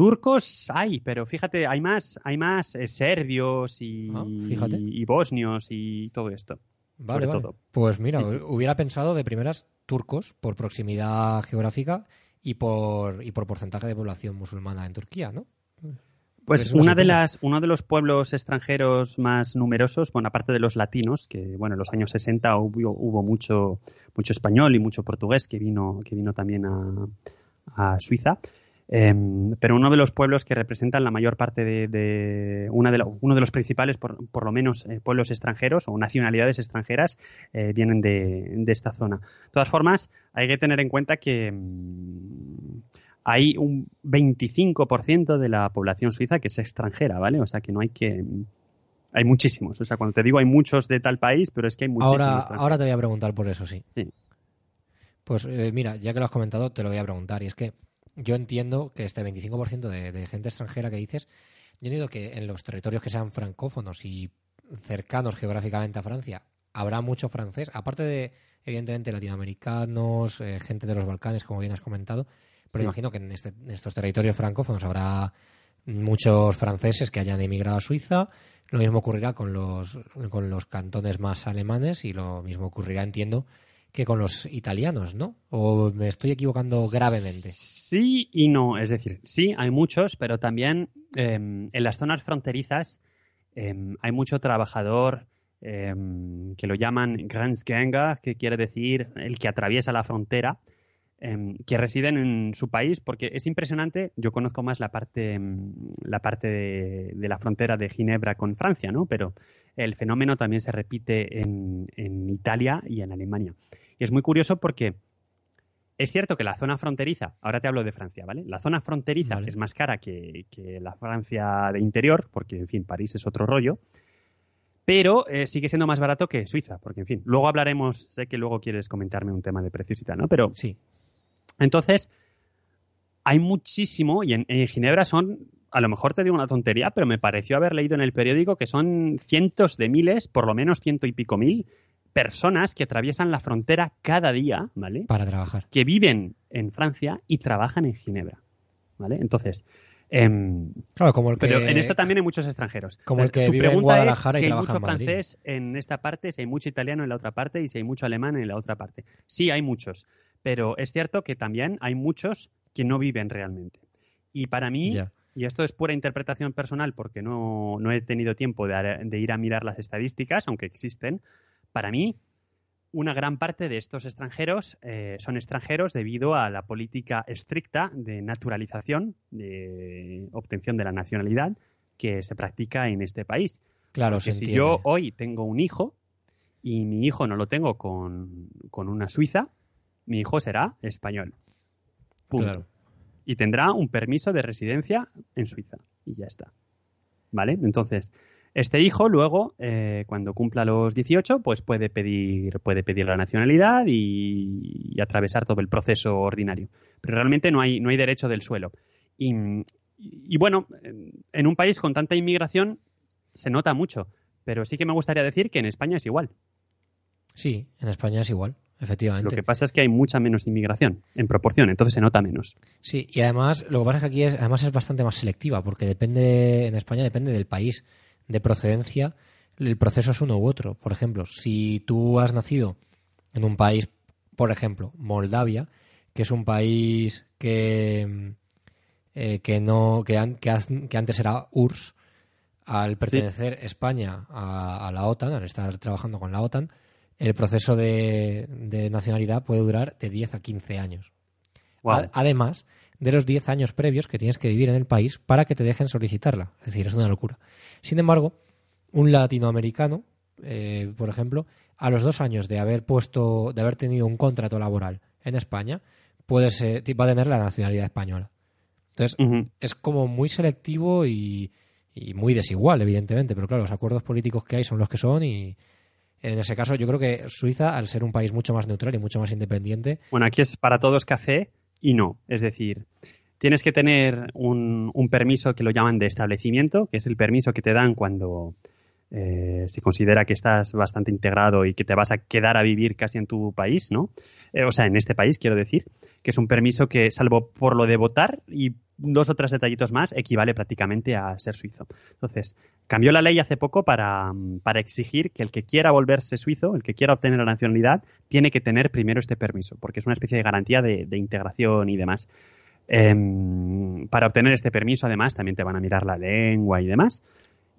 Turcos hay, pero fíjate, hay más, hay más eh, serbios y, ah, y, bosnios y todo esto. Vale, todo. Pues mira, hubiera pensado de primeras turcos por proximidad geográfica y por, y por porcentaje de población musulmana en Turquía, ¿no? Pues una de las, uno de los pueblos extranjeros más numerosos, bueno, aparte de los latinos, que bueno, en los años 60 hubo, hubo mucho, mucho español y mucho portugués que vino, que vino también a, a Suiza. Em, pero uno de los pueblos que representan la mayor parte de, una de uno de los principales, por, lo menos, eh, pueblos extranjeros o nacionalidades extranjeras eh, vienen de, esta zona. De todas formas, hay que tener en cuenta que mm, hay un 25% de la población suiza que es extranjera, ¿vale? O sea que no hay que hay muchísimos. O sea, cuando te digo hay muchos de tal país, pero es que hay muchísimos. Ahora, ahora te voy a preguntar por eso, sí. Sí. Pues eh, mira, ya que lo has comentado, te lo voy a preguntar. Y es que yo entiendo que este 25% de, gente extranjera que dices, yo entiendo que en los territorios que sean francófonos y cercanos geográficamente a Francia, habrá mucho francés, aparte de, evidentemente, latinoamericanos, eh, gente de los Balcanes, como bien has comentado, pero imagino que este, en, estos territorios francófonos habrá muchos franceses que hayan emigrado a Suiza. Lo mismo ocurrirá con los, con los cantones más alemanes y lo mismo ocurrirá, entiendo, que con los italianos, ¿no? ¿O me estoy equivocando gravemente? Sí y no. Es decir, sí, hay muchos, pero también em, en las zonas fronterizas em, hay mucho trabajador em, que lo llaman Grenzgänger, que quiere decir el que atraviesa la frontera, que residen en su país, porque es impresionante. Yo conozco más la parte, la parte de, la frontera de Ginebra con Francia, ¿no? Pero el fenómeno también se repite en, en Italia y en Alemania. Y es muy curioso porque es cierto que la zona fronteriza, ahora te hablo de Francia, ¿vale? La zona fronteriza es más cara que, la Francia de interior, porque, en fin, París es otro rollo, pero eh, sigue siendo más barato que Suiza, porque, en fin, luego hablaremos, sé que luego quieres comentarme un tema de precios y tal, ¿no? Pero, sí. Entonces, hay muchísimo, y en, Ginebra son a lo mejor te digo una tontería, pero me pareció haber leído en el periódico que son cientos de miles, por lo menos ciento y pico mil, personas que atraviesan la frontera cada día, ¿vale? Para trabajar. Que viven en Francia y trabajan en Ginebra, ¿vale? Entonces, em, claro, como el que, pero en esto también hay muchos extranjeros. Como el que tu vive en pregunta Guadalajara es y si hay mucho en francés en esta parte, si hay mucho italiano en la otra parte y si hay mucho alemán en la otra parte. Sí, hay muchos, pero es cierto que también hay muchos que no viven realmente. Y para mí, y esto es pura interpretación personal porque no, no he tenido tiempo de, de ir a mirar las estadísticas, aunque existen, para mí una gran parte de estos extranjeros eh, son extranjeros debido a la política estricta de naturalización, de obtención de la nacionalidad que se practica en este país. Claro, Porque se si entiende. yo hoy tengo un hijo y mi hijo no lo tengo con, con una suiza, mi hijo será español. Punto. Claro. Y tendrá un permiso de residencia en Suiza. Y ya está. ¿Vale? Entonces, este hijo luego, eh, cuando cumpla los 18, pues puede pedir, puede pedir la nacionalidad y, y atravesar todo el proceso ordinario. Pero realmente no hay, no hay derecho del suelo. Y, y bueno, en un país con tanta inmigración se nota mucho. Pero sí que me gustaría decir que en España es igual. Sí, en España es igual, efectivamente. Lo que pasa es que hay mucha menos inmigración en proporción, entonces se nota menos. Sí, y además, lo que pasa es que aquí es, además es bastante más selectiva, porque depende, en España depende del país de procedencia, el proceso es uno u otro. Por ejemplo, si tú has nacido en un país, por ejemplo, Moldavia, que es un país que, eh, que no, que, an- que, que antes era URSS, al pertenecer España a, a la OTAN, al estar trabajando con la OTAN, el proceso de, de nacionalidad puede durar de 10 a 15 años. Wow. A- Además de los 10 años previos que tienes que vivir en el país para que te dejen solicitarla. Es decir, es una locura. Sin embargo, un latinoamericano, eh, por ejemplo, a los dos años de haber puesto, de haber tenido un contrato laboral en España, puede ser, va a tener la nacionalidad española. Entonces, es como muy selectivo y, y muy desigual, evidentemente. Pero claro, los acuerdos políticos que hay son los que son y en ese caso yo creo que Suiza, al ser un país mucho más neutral y mucho más independiente, Bueno, aquí es para todos café y no. Es decir, tienes que tener un, un permiso que lo llaman de establecimiento, que es el permiso que te dan cuando eh, se considera que estás bastante integrado y que te vas a quedar a vivir casi en tu país, ¿no? Eh, o sea, en este país, quiero decir, que es un permiso que, salvo por lo de votar y dos o tres detallitos más, equivale prácticamente a ser suizo. Entonces, cambió la ley hace poco para, exigir que el que quiera volverse suizo, el que quiera obtener la nacionalidad, tiene que tener primero este permiso, porque es una especie de garantía de, de integración y demás. Em, para obtener este permiso, además, también te van a mirar la lengua y demás.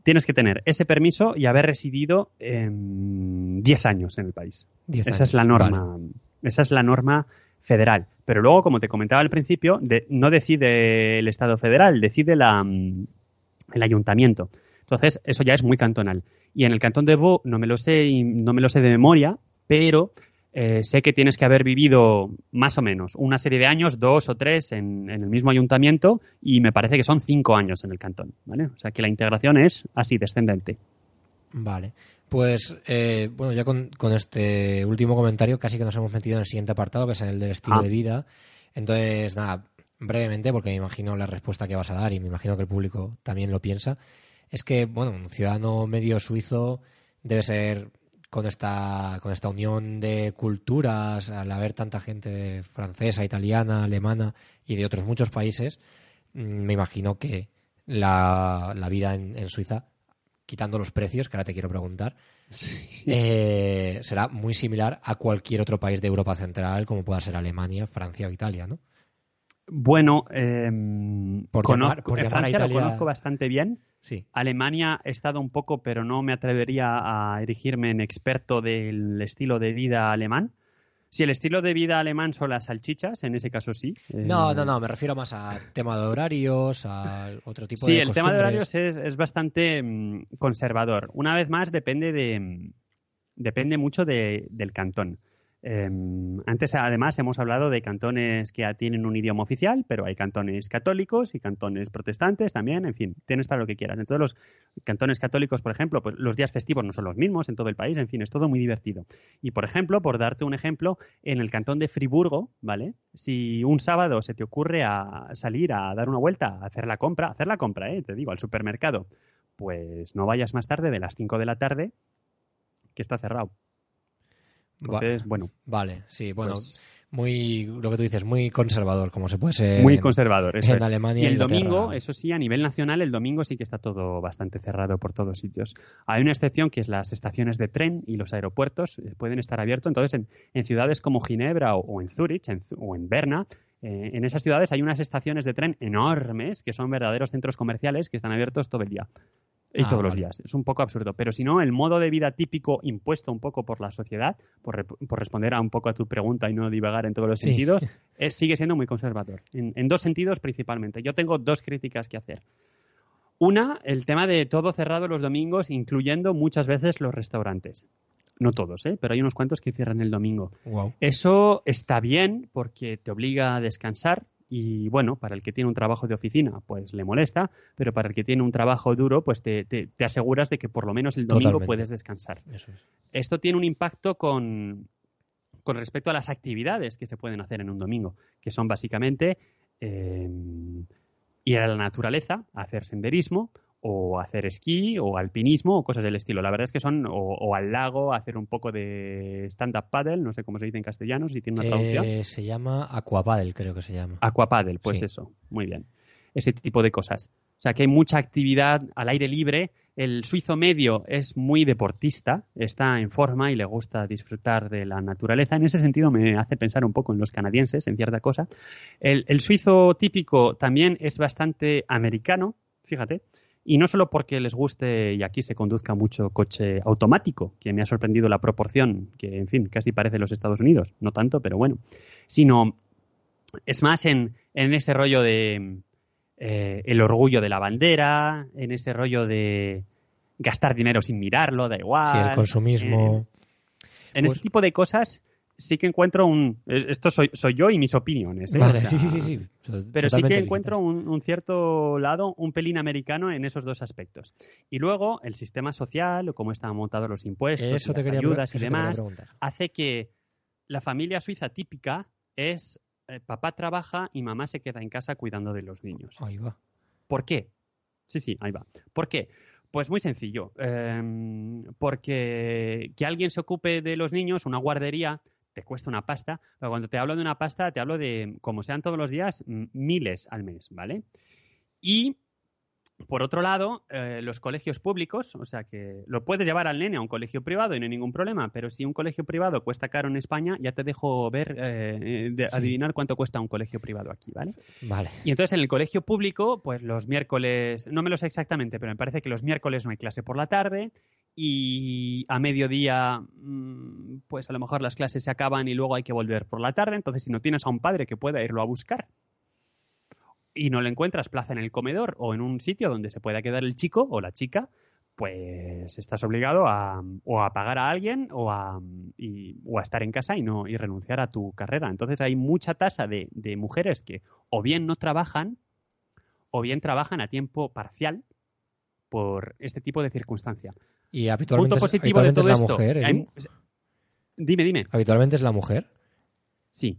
Tienes que tener ese permiso y haber residido em, 10 años en el país. 10 Esa años. es la norma. Esa es la norma federal. Pero luego, como te comentaba al principio, de- no decide el Estado federal, decide la, mm, el ayuntamiento. Entonces, eso ya es muy cantonal. Y en el cantón de Vaud no me lo sé, no me lo sé de memoria, pero eh, sé que tienes que haber vivido más o menos una serie de años, dos o tres, en, en el mismo ayuntamiento, y me parece que son cinco años en el cantón. ¿vale? O sea que la integración es así, descendente. Vale. Pues, eh, bueno, ya con, con este último comentario casi que nos hemos metido en el siguiente apartado, que es el del estilo Ah. de vida. Entonces, nada, brevemente, porque me imagino la respuesta que vas a dar y me imagino que el público también lo piensa, es que, bueno, un ciudadano medio suizo debe ser con esta, con esta unión de culturas, al haber tanta gente francesa, italiana, alemana y de otros muchos países, mm, me imagino que la, la vida en, en Suiza, quitando los precios, que ahora te quiero preguntar, eh, será muy similar a cualquier otro país de Europa Central, como pueda ser Alemania, Francia o Italia, ¿no? Bueno, eh, Por conozco, llamar- por eh, Francia lo conozco bastante bien. Sí. Alemania he estado un poco, pero no me atrevería a erigirme en experto del estilo de vida alemán. Si el estilo de vida alemán son las salchichas, en ese caso sí. Eh, No, no, no, me refiero más a tema de horarios, a otro tipo Sí, de el tema de horarios es, es bastante mm, conservador. Una vez más, depende de mm, depende mucho de- del cantón. Em, antes, además, hemos hablado de cantones que tienen un idioma oficial, pero hay cantones católicos y cantones protestantes también, en fin, tienes para lo que quieras. Entonces, los cantones católicos, por ejemplo, pues los días festivos no son los mismos en todo el país, en fin, es todo muy divertido. Y, por ejemplo, por darte un ejemplo, en el cantón de Friburgo, ¿vale? Si un sábado se te ocurre a salir a dar una vuelta, a hacer la compra, hacer la compra, ¿eh? te digo, al supermercado, pues no vayas más tarde de las 5 de la tarde, que está cerrado. Entonces, bueno. Vale, sí, bueno. Pues muy, lo que tú dices, muy conservador, como se puede ser. Muy conservador, eso En Alemania. Y el domingo, eso sí, a nivel nacional, el domingo sí que está todo bastante cerrado por todos sitios. Hay una excepción que es las estaciones de tren y los aeropuertos eh, pueden estar abiertos. Entonces, en, ciudades como Ginebra o, en Zurich o en Berna, eh, en esas ciudades hay unas estaciones de tren enormes que son verdaderos centros comerciales que están abiertos todo el día. Y ah, todos los días. Es un poco absurdo. Pero si no, el modo de vida típico impuesto un poco por la sociedad, por, responder a un poco a tu pregunta y no divagar en todos los sentidos, es, sigue siendo muy conservador. En, dos sentidos principalmente. Yo tengo dos críticas que hacer. Una, el tema de todo cerrado los domingos, incluyendo muchas veces los restaurantes. No todos, ¿eh? pero hay unos cuantos que cierran el domingo. Eso está bien porque te obliga a descansar, y bueno, para el que tiene un trabajo de oficina, pues le molesta, pero para el que tiene un trabajo duro, pues te, aseguras de que por lo menos el domingo puedes descansar. Esto tiene un impacto con, con respecto a las actividades que se pueden hacer en un domingo, que son básicamente eh, ir a la naturaleza, hacer senderismo o hacer esquí o alpinismo o cosas del estilo. La verdad es que son o, al lago, hacer un poco de stand-up paddle, no sé cómo se dice en castellano, si tiene una traducción. Eh, se llama aquapaddle, creo que se llama. Aquapaddle, pues eso, muy bien. Ese tipo de cosas. O sea que hay mucha actividad al aire libre. El suizo medio es muy deportista, está en forma y le gusta disfrutar de la naturaleza. En ese sentido me hace pensar un poco en los canadienses, en cierta cosa. el suizo típico también es bastante americano, fíjate. Y no solo porque les guste y aquí se conduzca mucho coche automático, que me ha sorprendido la proporción, que en fin, casi parece los Estados Unidos, no tanto, pero bueno, sino es más en, ese rollo de eh, el orgullo de la bandera, en ese rollo de gastar dinero sin mirarlo, da igual. Sí, el consumismo. en ese pues tipo de cosas sí que encuentro un... Esto soy, soy yo y mis opiniones. ¿eh? sí, sí, sí, Pero sí que encuentro un, cierto lado, un pelín americano en esos dos aspectos. Y luego el sistema social, cómo están montados los impuestos, las ayudas y demás, hace que la familia suiza típica es eh, papá trabaja y mamá se queda en casa cuidando de los niños. Ahí va. ¿Por qué? Sí, sí, ahí va. ¿Por qué? Pues muy sencillo. Em, porque que alguien se ocupe de los niños, una guardería, te cuesta una pasta, pero cuando te hablo de una pasta, te hablo de, como sean todos los días, miles al mes, ¿vale? Y por otro lado, eh, los colegios públicos, o sea que lo puedes llevar al nene a un colegio privado y no hay ningún problema, pero si un colegio privado cuesta caro en España, ya te dejo ver, eh, adivinar cuánto cuesta un colegio privado aquí, ¿vale? Vale. Y entonces en el colegio público, pues los miércoles, no me lo sé exactamente, pero me parece que los miércoles no hay clase por la tarde y a mediodía, mm, pues a lo mejor las clases se acaban y luego hay que volver por la tarde, entonces si no tienes a un padre que pueda irlo a buscar, y no le encuentras plaza en el comedor o en un sitio donde se pueda quedar el chico o la chica, pues estás obligado a, o a pagar a alguien o a, o a estar en casa y no y renunciar a tu carrera. Entonces hay mucha tasa de, mujeres que o bien no trabajan o bien trabajan a tiempo parcial por este tipo de circunstancia. Y habitualmente, Punto positivo de todo es la esto. Mujer, ¿eh? dime, dime. ¿Habitualmente es la mujer? Sí,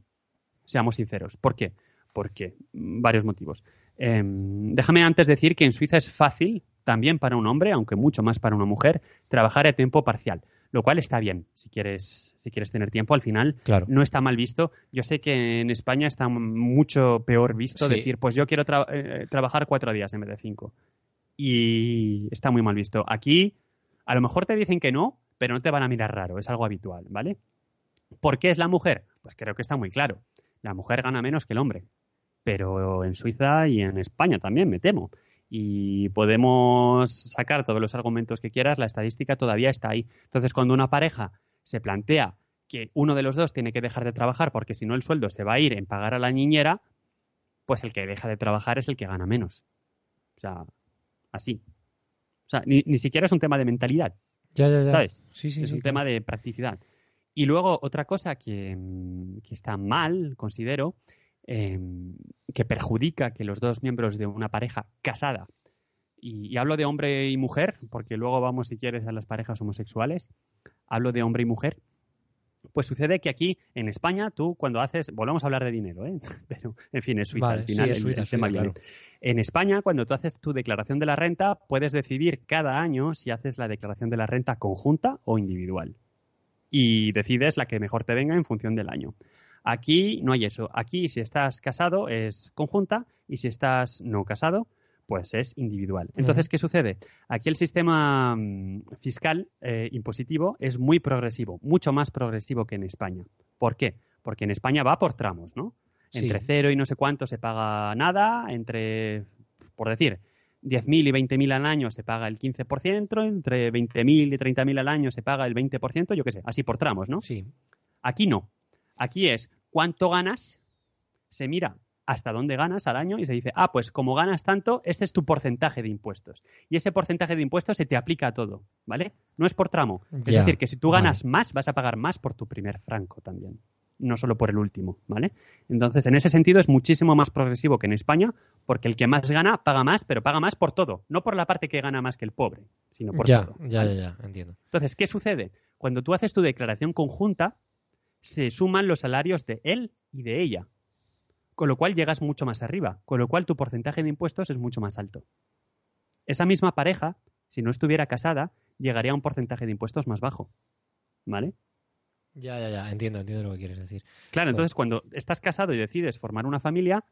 seamos sinceros. ¿Por qué? porque varios motivos. Em, déjame antes decir que en Suiza es fácil también para un hombre, aunque mucho más para una mujer, trabajar a tiempo parcial, lo cual está bien si quieres, si quieres tener tiempo. Al final no está mal visto. Yo sé que en España está mucho peor visto decir, pues yo quiero eh, trabajar cuatro días en vez de cinco. Y está muy mal visto. Aquí a lo mejor te dicen que no, pero no te van a mirar raro, es algo habitual, ¿vale? ¿Por qué es la mujer? Pues creo que está muy claro. La mujer gana menos que el hombre pero en Suiza y en España también, me temo. Y podemos sacar todos los argumentos que quieras, la estadística todavía está ahí. Entonces, cuando una pareja se plantea que uno de los dos tiene que dejar de trabajar porque si no el sueldo se va a ir en pagar a la niñera, pues el que deja de trabajar es el que gana menos. O sea, así. O sea, ni, siquiera es un tema de mentalidad. Ya, ya, ya. ¿Sabes? Sí, sí, es un tema de practicidad. Y luego otra cosa que, mm, que está mal, considero, em, que perjudica que los dos miembros de una pareja casada, y, y, hablo de hombre y mujer, porque luego vamos, si quieres, a las parejas homosexuales, hablo de hombre y mujer, pues sucede que aquí en España tú cuando haces, volvemos a hablar de dinero, ¿eh? pero en fin, es Suiza al final sí, es Suiza, el, tema claro. En España, cuando tú haces tu declaración de la renta, puedes decidir cada año si haces la declaración de la renta conjunta o individual. Y decides la que mejor te venga en función del año. Aquí no hay eso. Aquí si estás casado es conjunta y si estás no casado pues es individual. Entonces, ¿qué sucede? Aquí el sistema mm, fiscal eh, impositivo es muy progresivo, mucho más progresivo que en España. ¿Por qué? Porque en España va por tramos, ¿no? Entre Sí. cero y no sé cuánto se paga nada, entre, por decir, 10.000 y 20.000 al año se paga el 15%, entre 20.000 y 30.000 al año se paga el 20%, yo qué sé, así por tramos, ¿no? Sí. Aquí no. Aquí es cuánto ganas, se mira hasta dónde ganas al año y se dice, ah, pues como ganas tanto, este es tu porcentaje de impuestos. Y ese porcentaje de impuestos se te aplica a todo, ¿vale? No es por tramo. Es decir, que si tú vale. ganas más, vas a pagar más por tu primer franco también. No solo por el último, ¿vale? Entonces, en ese sentido es muchísimo más progresivo que en España, porque el que más gana paga más, pero paga más por todo. No por la parte que gana más que el pobre, sino por todo. ya, ¿vale? ya, ya, entiendo. Entonces, ¿qué sucede? Cuando tú haces tu declaración conjunta, se suman los salarios de él y de ella. Con lo cual llegas mucho más arriba, con lo cual tu porcentaje de impuestos es mucho más alto. Esa misma pareja, si no estuviera casada, llegaría a un porcentaje de impuestos más bajo. ¿Vale? Ya, ya, ya, entiendo, entiendo lo que quieres decir. Claro, entonces cuando estás casado y decides formar una familia,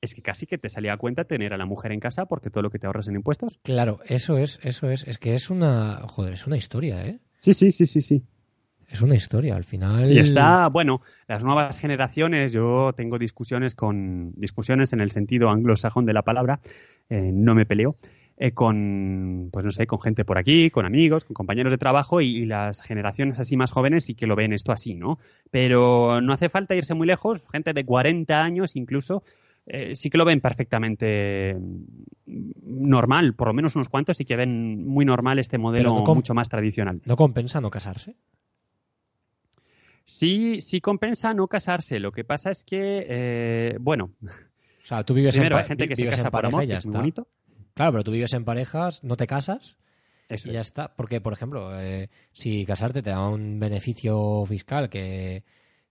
es que casi que te salía a cuenta tener a la mujer en casa porque todo lo que te ahorras en impuestos. Claro, eso es, eso es, es que es una, joder, es una historia, ¿eh? Sí, sí, sí, sí, sí. Es una historia, al final. Y está, bueno, las nuevas generaciones, yo tengo discusiones con, discusiones en el sentido anglosajón de la palabra, eh, no me peleo, eh, con, pues no sé, con gente por aquí, con amigos, con compañeros de trabajo y, y las generaciones así más jóvenes sí que lo ven esto así, ¿no? Pero no hace falta irse muy lejos, gente de 40 años incluso, eh, sí que lo ven perfectamente normal, por lo menos unos cuantos sí que ven muy normal este modelo no mucho más tradicional. ¿No compensa no casarse? Sí, sí compensa no casarse. Lo que pasa es que, eh, bueno, O sea, tú vives primero en hay gente que se casa por amor, que es muy bonito. Claro, pero tú vives en parejas, no te casas Eso y ya es. está. Porque, por ejemplo, eh, si casarte te da un beneficio fiscal que,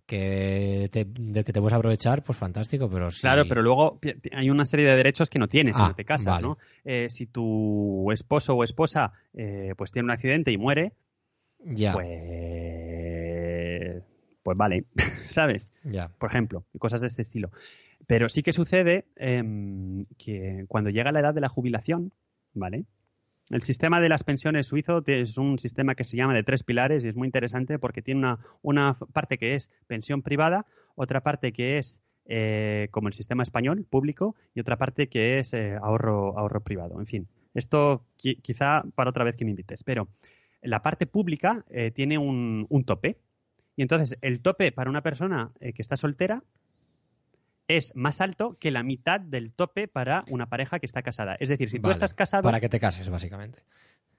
que te- del que te puedes aprovechar, pues fantástico, pero si... Claro, pero luego hay una serie de derechos que no tienes si Ah, no te casas, vale. ¿no? Eh, si tu esposo o esposa eh, pues tiene un accidente y muere, Ya, pues, pues vale, ¿sabes? Por ejemplo, cosas de este estilo. Pero sí que sucede em, que cuando llega la edad de la jubilación, ¿vale? El sistema de las pensiones suizo es un sistema que se llama de tres pilares y es muy interesante porque tiene una, una parte que es pensión privada, otra parte que es eh, como el sistema español, público, y otra parte que es eh, ahorro, ahorro privado. En fin, esto qui- quizá para otra vez que me invites, pero la parte pública eh, tiene un, un tope. Y entonces el tope para una persona eh, que está soltera es más alto que la mitad del tope para una pareja que está casada. Es decir, si tú estás casado... Para que te cases, básicamente.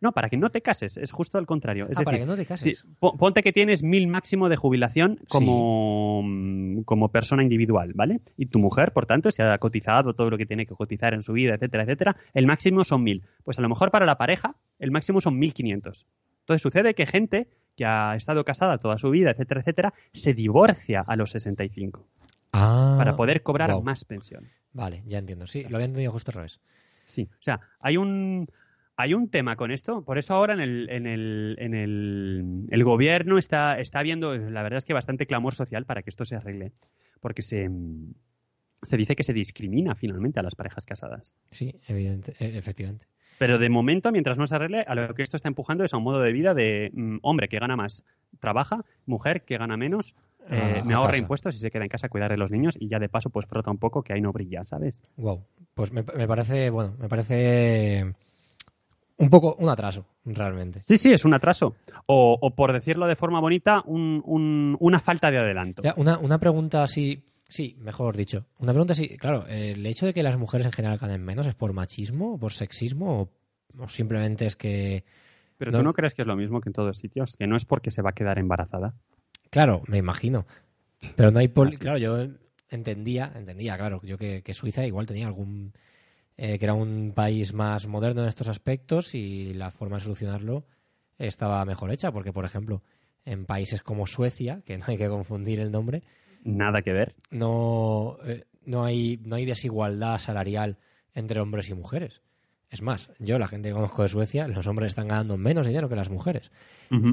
No, para que no te cases, es justo al contrario. Es ah, para decir, que no te cases. po- ponte que tienes mil máximo de jubilación como, mm, como persona individual, ¿vale? Y tu mujer, por tanto, si ha cotizado todo lo que tiene que cotizar en su vida, etcétera, etcétera, el máximo son mil. Pues a lo mejor para la pareja, el máximo son mil quinientos. Entonces sucede que gente que ha estado casada toda su vida, etcétera, etcétera, se divorcia a los 65 Ah, para poder cobrar más pensión. Vale, ya entiendo. Sí, lo había entendido justo al revés. Sí, o sea, hay un, hay un tema con esto. Por eso ahora en el, en el, en el, el gobierno está, está habiendo, la verdad es que bastante clamor social para que esto se arregle. Porque se, se dice que se discrimina finalmente a las parejas casadas. Sí, evidente, e- efectivamente. Pero de momento, mientras no se arregle, a lo que esto está empujando es a un modo de vida de mm, hombre que gana más, trabaja, mujer que gana menos, eh, A- me ahorra casa. impuestos y se queda en casa a cuidar de los niños y ya de paso pues frota un poco que ahí no brilla, ¿sabes? Wow. Pues me, me parece, bueno, me parece un poco un atraso, realmente. Sí, sí, es un atraso. O, o por decirlo de forma bonita, un- un- una falta de adelanto. Ya, una, una pregunta así, sí, mejor dicho. Una pregunta así, claro, el hecho de que las mujeres en general ganen menos es por machismo, o por sexismo, o, o simplemente es que Pero tú no crees que es lo mismo que en todos sitios, que no es porque se va a quedar embarazada. Claro, me imagino. Pero no hay poli... Claro, yo entendía, entendía, claro, yo que, Suiza igual tenía algún... Eh, que era un país más moderno en estos aspectos y la forma de solucionarlo estaba mejor hecha, porque, por ejemplo, en países como Suecia, que no hay que confundir el nombre... Nada que ver. No, eh, no, hay, no hay desigualdad salarial entre hombres y mujeres. Es más, yo, la gente que conozco de Suecia, los hombres están ganando menos dinero que las mujeres.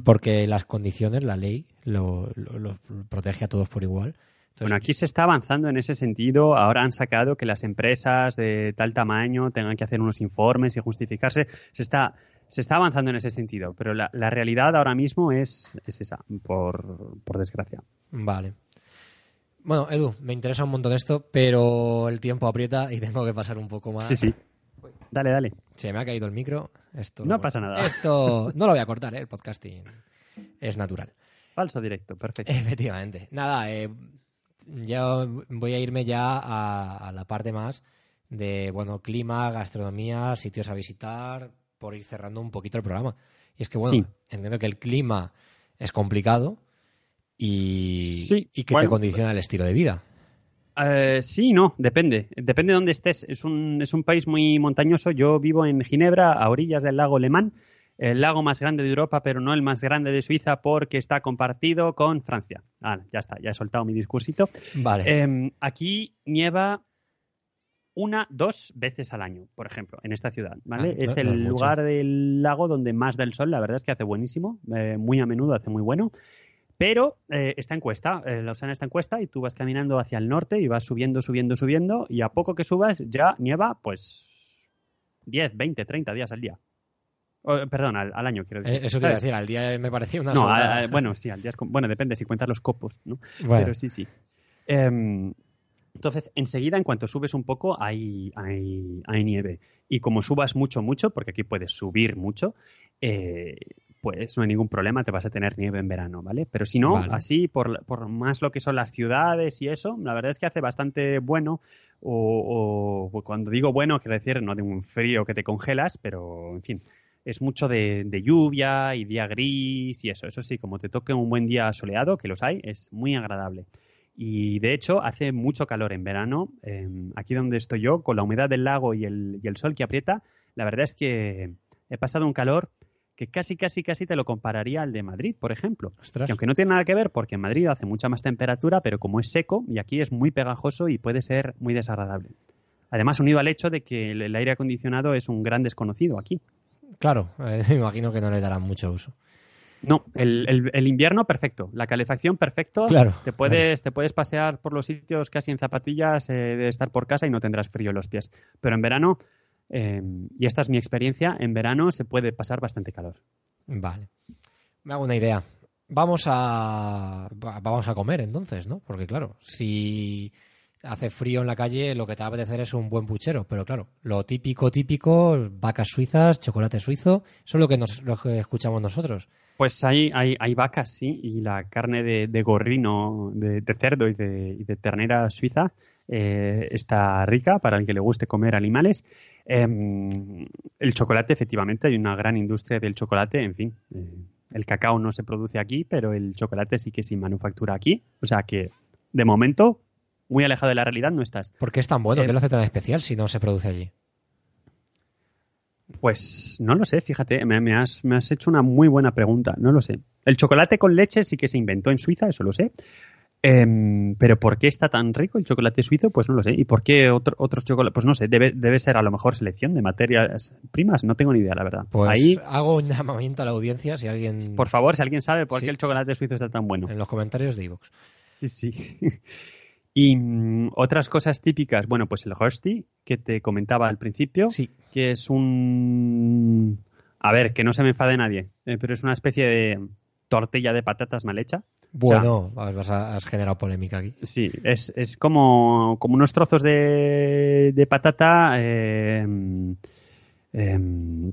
Porque las condiciones, la ley, lo, protege a todos por igual. bueno, aquí se está avanzando en ese sentido. Ahora han sacado que las empresas de tal tamaño tengan que hacer unos informes y justificarse. Se está, se está avanzando en ese sentido, pero la, realidad ahora mismo es, es esa, por, por desgracia. Vale. Bueno, Edu, me interesa un montón esto, pero el tiempo aprieta y tengo que pasar un poco más. Sí, sí. Dale, dale. Se me ha caído el micro. Esto, no pasa nada. Esto no lo voy a cortar, ¿eh? el podcasting es natural. Falso directo, perfecto. Efectivamente. Nada, eh, yo voy a irme ya a, la parte más de, bueno, clima, gastronomía, sitios a visitar, por ir cerrando un poquito el programa. Y es que, bueno, entiendo que el clima es complicado y, y que te condiciona el estilo de vida. Eh, sí, no, depende. Depende de dónde estés. Es un, es un país muy montañoso. Yo vivo en Ginebra, a orillas del lago Lemán, el lago más grande de Europa, pero no el más grande de Suiza porque está compartido con Francia. Ah, ya está, ya he soltado mi discursito. Vale. Em, aquí nieva una, dos veces al año, por ejemplo, en esta ciudad, ¿vale? Ah, es el lugar del lago donde más da el sol, la verdad es que hace buenísimo, eh, muy a menudo hace muy bueno. Pero eh, esta encuesta, eh, la usan esta encuesta y tú vas caminando hacia el norte y vas subiendo, subiendo, subiendo y a poco que subas ya nieva pues 10, 20, 30 días al día. perdón, al, año quiero decir. Eh, eso te iba a decir, al día me parecía una No, bueno, sí, al día es... Bueno, depende si cuentas los copos, ¿no? Pero sí, sí. Em, entonces, enseguida, en cuanto subes un poco, hay, hay, hay, nieve. Y como subas mucho, mucho, porque aquí puedes subir mucho, eh, pues no hay ningún problema, te vas a tener nieve en verano, ¿vale? Pero si no, así, por, más lo que son las ciudades y eso, la verdad es que hace bastante bueno, o, cuando digo bueno, quiero decir, no de un frío que te congelas, pero en fin, es mucho de, lluvia y día gris y eso. Eso sí, como te toque un buen día soleado, que los hay, es muy agradable. Y de hecho, hace mucho calor en verano. Em, aquí donde estoy yo, con la humedad del lago y el, y el sol que aprieta, la verdad es que he pasado un calor que casi, casi, casi te lo compararía al de Madrid, por ejemplo. Que aunque no tiene nada que ver, porque en Madrid hace mucha más temperatura, pero como es seco, y aquí es muy pegajoso y puede ser muy desagradable. Además, unido al hecho de que el, aire acondicionado es un gran desconocido aquí. Claro, eh, me imagino que no le darán mucho uso. No, el, invierno perfecto, la calefacción perfecto. Claro. Te puedes, te puedes pasear por los sitios casi en zapatillas, eh, de estar por casa y no tendrás frío en los pies. Pero en verano Em, y esta es mi experiencia. En verano se puede pasar bastante calor. Vale. Me hago una idea. Vamos a, vamos a comer entonces, ¿no? Porque claro, si hace frío en la calle, lo que te va a apetecer es un buen puchero. Pero claro, lo típico, típico, vacas suizas, chocolate suizo, eso es lo que, nos, lo que escuchamos nosotros. Pues hay, hay, hay, vacas, sí, y la carne de, gorrino, de, cerdo y de, y de, ternera suiza eh, está rica para el que le guste comer animales. Em, el chocolate, efectivamente, hay una gran industria del chocolate, en fin. Eh, el cacao no se produce aquí, pero el chocolate sí que se manufactura aquí. O sea que, de momento, muy alejado de la realidad no estás. ¿Por qué es tan bueno? ¿Qué eh, lo hace tan especial si no se produce allí? Pues no lo sé, fíjate, me, has, me, has, hecho una muy buena pregunta, no lo sé. El chocolate con leche sí que se inventó en Suiza, eso lo sé. Em, pero ¿por qué está tan rico el chocolate suizo? Pues no lo sé. ¿Y por qué otros chocolates? Pues no sé, debe, debe ser a lo mejor selección de materias primas, no tengo ni idea, la verdad. Pues Ahí, hago un llamamiento a la audiencia si alguien... Por favor, si alguien sabe por qué el chocolate suizo está tan bueno. En los comentarios de iVoox. Sí, sí. Y mm, otras cosas típicas, bueno, pues el Hosty, que te comentaba al principio, sí. que es un... A ver, que no se me enfade nadie, eh, pero es una especie de tortilla de patatas mal hecha. Bueno, has generado polémica aquí. Sí, es, es como, como unos trozos de, de patata eh, em,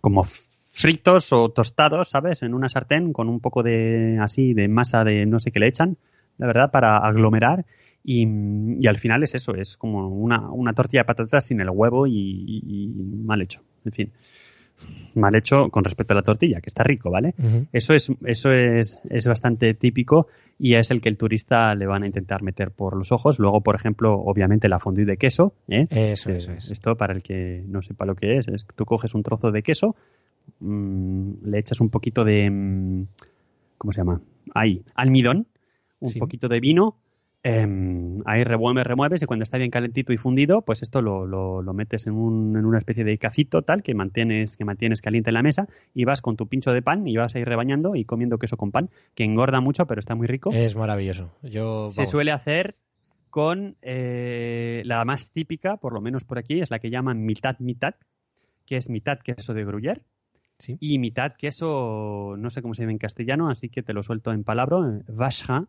como fritos o tostados, ¿sabes? En una sartén con un poco de así de masa de no sé qué le echan la verdad, para aglomerar. Y, al final es eso, es como una, tortilla de patatas sin el huevo y, mal hecho. En fin. Mal hecho con respecto a la tortilla, que está rico, ¿vale? Eso es eso es, es bastante típico y es el que el turista le van a intentar meter por los ojos. Luego, por ejemplo, obviamente la fondue de queso. ¿eh? Eso, eso es. Esto, para el que no sepa lo que es, es que tú coges un trozo de queso, mm, le echas un poquito de... Mm, ¿Cómo se llama? Ahí, almidón, un poquito de vino, Em, ahí remueves, remueves y cuando está bien calentito y fundido, pues esto lo, lo, metes en, un, en, una especie de cacito tal que mantienes, que mantienes caliente en la mesa y vas con tu pincho de pan y vas a ir rebañando y comiendo queso con pan, que engorda mucho pero está muy rico. Es maravilloso. Yo, Se suele hacer con eh, la más típica, por lo menos por aquí, es la que llaman mitad mitad, que es mitad queso de gruyère y mitad queso, no sé cómo se dice en castellano, así que te lo suelto en palabra, vacherin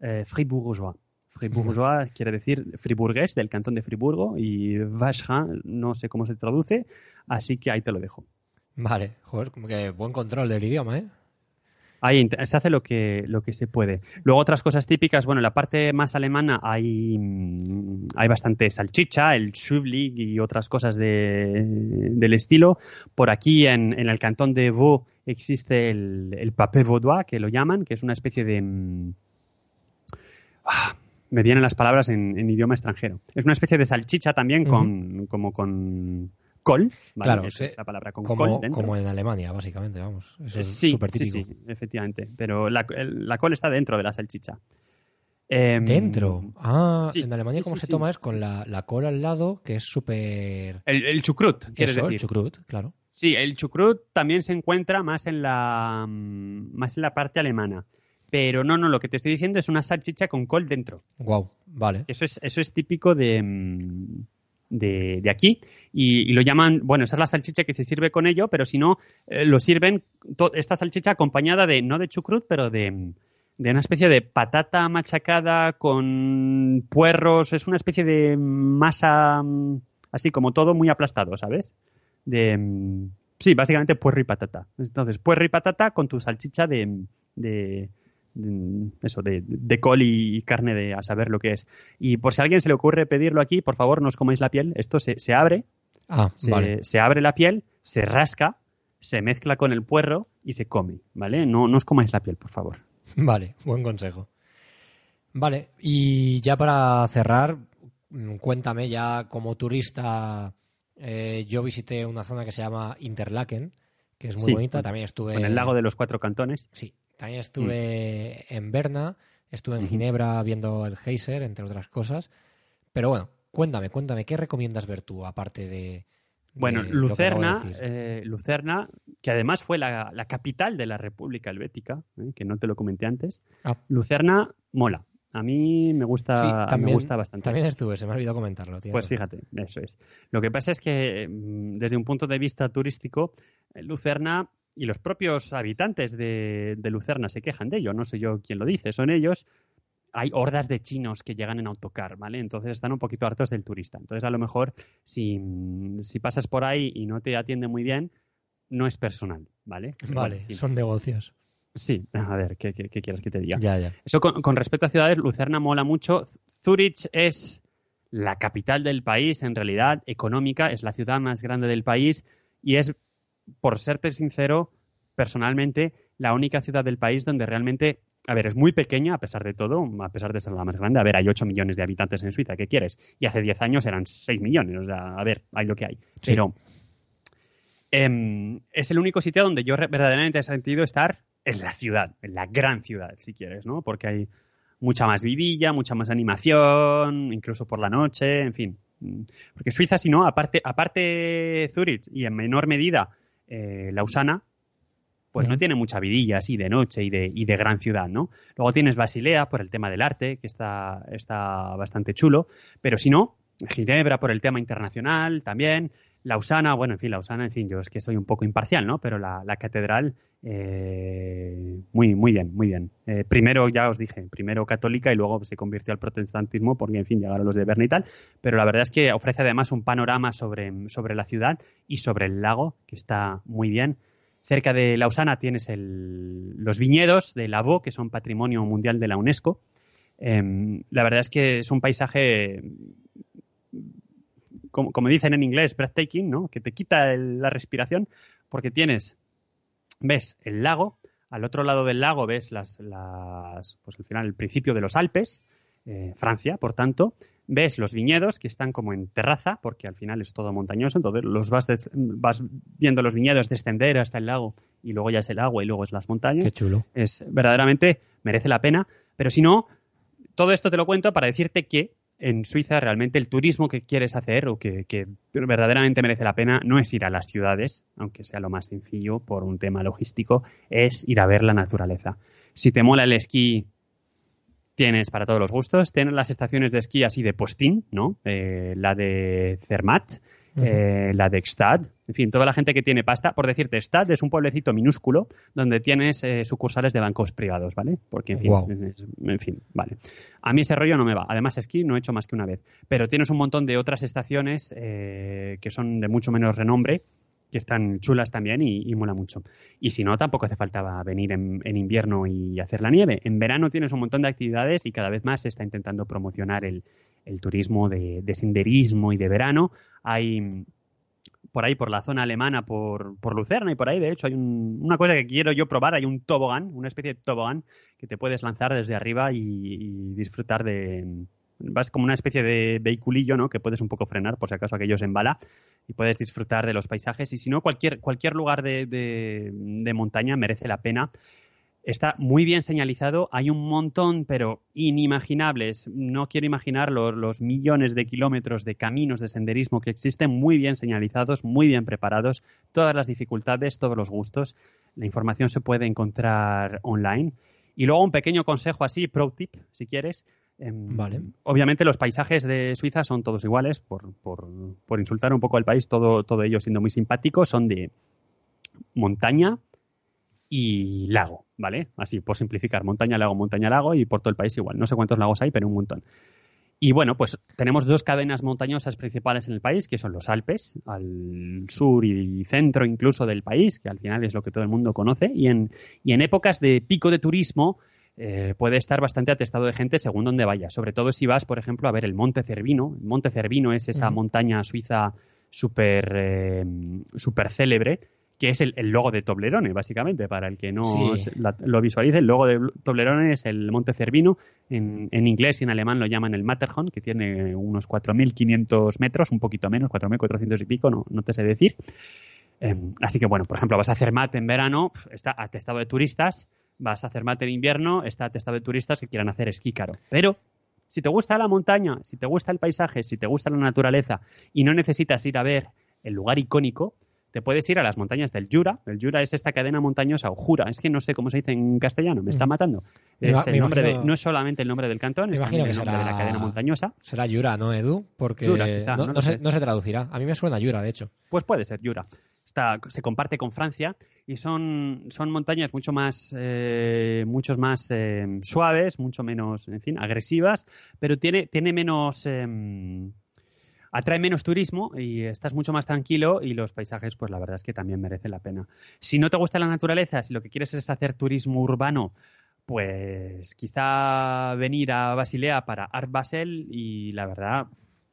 eh, fribourgeois. Fribourgeois quiere decir friburgués del cantón de Friburgo y Vacherin no sé cómo se traduce, así que ahí te lo dejo. Vale, joder, como que buen control del idioma, ¿eh? Ahí se hace lo que, lo que se puede. Luego otras cosas típicas, bueno, en la parte más alemana hay, mm, hay bastante salchicha, el Schublig y otras cosas de, del estilo. Por aquí en, el cantón de Vaud existe el, el papé vaudois, que lo llaman, que es una especie de... Mm, ah, me vienen las palabras en, idioma extranjero. Es una especie de salchicha también con, como con col, Claro, esa palabra con como, col Como en Alemania, básicamente, vamos. sí, sí, sí, efectivamente. Pero la, col está dentro de la salchicha. Em, ¿Dentro? Ah, en Alemania cómo se toma es con la, la, col al lado, que es súper... El, el chucrut, quieres decir. el chucrut, claro. Sí, el chucrut también se encuentra más en la, más en la parte alemana. Pero no, no, lo que te estoy diciendo es una salchicha con col dentro. Wow, vale. Eso es, eso es típico de, mm, de, aquí y, lo llaman, bueno, esa es la salchicha que se sirve con ello, pero si no, eh, lo sirven esta salchicha acompañada de, no de chucrut, pero de, de una especie de patata machacada con puerros, es una especie de masa mm, así como todo muy aplastado, ¿sabes? De, mm, sí, básicamente puerro y patata. Entonces, puerro y patata con tu salchicha de, de Mm, eso, de, de, col y carne de a saber lo que es. Y por si a alguien se le ocurre pedirlo aquí, por favor, no os comáis la piel. Esto se, se abre, ah, se, se, abre la piel, se rasca, se mezcla con el puerro y se come, ¿vale? No, no os comáis la piel, por favor. Vale, buen consejo. Vale, y ya para cerrar, mm, cuéntame ya como turista, eh, yo visité una zona que se llama Interlaken, que es muy bonita, también estuve... En el lago de los cuatro cantones. Sí, también estuve mm. en Berna, estuve en Ginebra viendo el Geyser, entre otras cosas. Pero bueno, cuéntame, cuéntame, ¿qué recomiendas ver tú aparte de... Bueno, Lucerna, eh, Lucerna, que además fue la, capital de la República Helvética, eh, que no te lo comenté antes. Ah. Lucerna mola. A mí me gusta, me gusta bastante. También estuve, se me ha olvidado comentarlo. Pues fíjate, eso es. Lo que pasa es que mm, desde un punto de vista turístico, Lucerna y los propios habitantes de, Lucerna se quejan de ello, no sé yo quién lo dice, son ellos. Hay hordas de chinos que llegan en autocar, ¿vale? Entonces están un poquito hartos del turista. Entonces, a lo mejor, si, pasas por ahí y no te atiende muy bien, no es personal, ¿vale? Vale, son negocios. Sí, a ver, ¿qué, quieres que te diga? Ya, ya. Eso con, con, respecto a ciudades, Lucerna mola mucho. Zurich es la capital del país, en realidad, económica, es la ciudad más grande del país y es por serte sincero, personalmente, la única ciudad del país donde realmente, a ver, es muy pequeña a pesar de todo, a pesar de ser la más grande. A ver, hay 8 millones de habitantes en Suiza, ¿qué quieres? Y hace 10 años eran 6 millones, o sea, a ver, hay lo que hay. Pero em, es el único sitio donde yo verdaderamente he sentido estar en la ciudad, en la gran ciudad, si quieres, ¿no? Porque hay mucha más vidilla, mucha más animación, incluso por la noche, en fin. Porque Suiza, si no, aparte, aparte Zurich y en menor medida eh, Lausana, pues no tiene mucha vidilla así de noche y de, y de, gran ciudad, ¿no? Luego tienes Basilea por el tema del arte, que está, está bastante chulo, pero si no, Ginebra por el tema internacional también, Lausana, bueno, en fin, Lausana, en fin, yo es que soy un poco imparcial, ¿no? Pero la, catedral, eh, muy, muy bien, muy bien. Eh, primero, ya os dije, primero católica y luego se convirtió al protestantismo porque, en fin, llegaron los de Berna y tal. Pero la verdad es que ofrece además un panorama sobre, sobre la ciudad y sobre el lago, que está muy bien. Cerca de Lausana tienes los viñedos de Lavaux, que son patrimonio mundial de la UNESCO. Em, la verdad es que es un paisaje como, como, dicen en inglés, breathtaking, ¿no? Que te quita la respiración porque tienes, ves el lago, al otro lado del lago ves las, las pues al final el principio de los Alpes, eh, Francia, por tanto, ves los viñedos que están como en terraza, porque al final es todo montañoso, entonces los vas, vas viendo los viñedos descender hasta el lago y luego ya es el agua y luego es las montañas. Qué chulo. Es verdaderamente merece la pena, pero si no, todo esto te lo cuento para decirte que en Suiza realmente el turismo que quieres hacer o que, verdaderamente merece la pena no es ir a las ciudades, aunque sea lo más sencillo por un tema logístico, es ir a ver la naturaleza. Si te mola el esquí Tienes para todos los gustos. Tienes las estaciones de esquí así de postín, ¿no? Eh, la de Zermatt, eh, la de Gstad. En fin, toda la gente que tiene pasta. Por decirte, Stad es un pueblecito minúsculo donde tienes eh, sucursales de bancos privados, ¿vale? Porque, en fin, en fin, vale. A mí ese rollo no me va. Además, esquí no he hecho más que una vez. Pero tienes un montón de otras estaciones que son de mucho menos renombre que están chulas también y, mola mucho. Y si no, tampoco hace falta venir en, invierno y hacer la nieve. En verano tienes un montón de actividades y cada vez más se está intentando promocionar el, turismo de, senderismo y de verano. Hay por ahí, por la zona alemana, por, por Lucerna y por ahí, de hecho, hay una cosa que quiero yo probar, hay un tobogán, una especie de tobogán que te puedes lanzar desde arriba y disfrutar de, vas como una especie de vehiculillo, ¿no? Que puedes un poco frenar por si acaso aquellos en bala y puedes disfrutar de los paisajes. Y si no, cualquier, cualquier lugar de, de, montaña merece la pena. Está muy bien señalizado, hay un montón, pero inimaginables. No quiero imaginar los, los, millones de kilómetros de caminos de senderismo que existen, muy bien señalizados, muy bien preparados, todas las dificultades, todos los gustos. La información se puede encontrar online. Y luego un pequeño consejo así, pro tip, si quieres, vale. Obviamente los paisajes de Suiza son todos iguales, por, por, insultar un poco al país, todo, todo ello siendo muy simpático, son de montaña y lago, ¿vale? Así, por simplificar, montaña, lago, montaña, lago y por todo el país igual. No sé cuántos lagos hay, pero un montón. Y bueno, pues tenemos dos cadenas montañosas principales en el país, que son los Alpes, al sur y centro incluso del país, que al final es lo que todo el mundo conoce. Y en, y en épocas de pico de turismo, eh, puede estar bastante atestado de gente según donde vayas. Sobre todo si vas, por ejemplo, a ver el Monte Cervino. El Monte Cervino es esa montaña suiza súper eh, super célebre, que es el, logo de Toblerone, básicamente, para el que no lo visualice. El logo de Toblerone es el Monte Cervino. En, inglés y en alemán lo llaman el Matterhorn, que tiene unos 4.500 metros, un poquito menos, 4.400 y pico, no, no te sé decir. Em, así que, bueno, por ejemplo, vas a hacer mate en verano, está atestado de turistas vas a hacer mate en invierno, está atestado de turistas que quieran hacer esquí caro. Pero si te gusta la montaña, si te gusta el paisaje, si te gusta la naturaleza y no necesitas ir a ver el lugar icónico, te puedes ir a las montañas del Jura. El Jura es esta cadena montañosa o Jura, es que no sé cómo se dice en castellano, me está mm. matando. Es el nombre de, no es solamente el nombre del cantón, es también el nombre de la cadena montañosa. Será Jura, ¿no, Edu? Porque no, se, no, se, traducirá. A mí me suena Jura, de hecho. Pues puede ser Jura se comparte con Francia y son, son montañas mucho más, eh, muchos más eh, suaves, mucho menos, en fin, agresivas, pero tiene, tiene menos... Em, atrae menos turismo y estás mucho más tranquilo y los paisajes, pues la verdad es que también merecen la pena. Si no te gusta la naturaleza, si lo que quieres es hacer turismo urbano, pues quizá venir a Basilea para Art Basel y la verdad,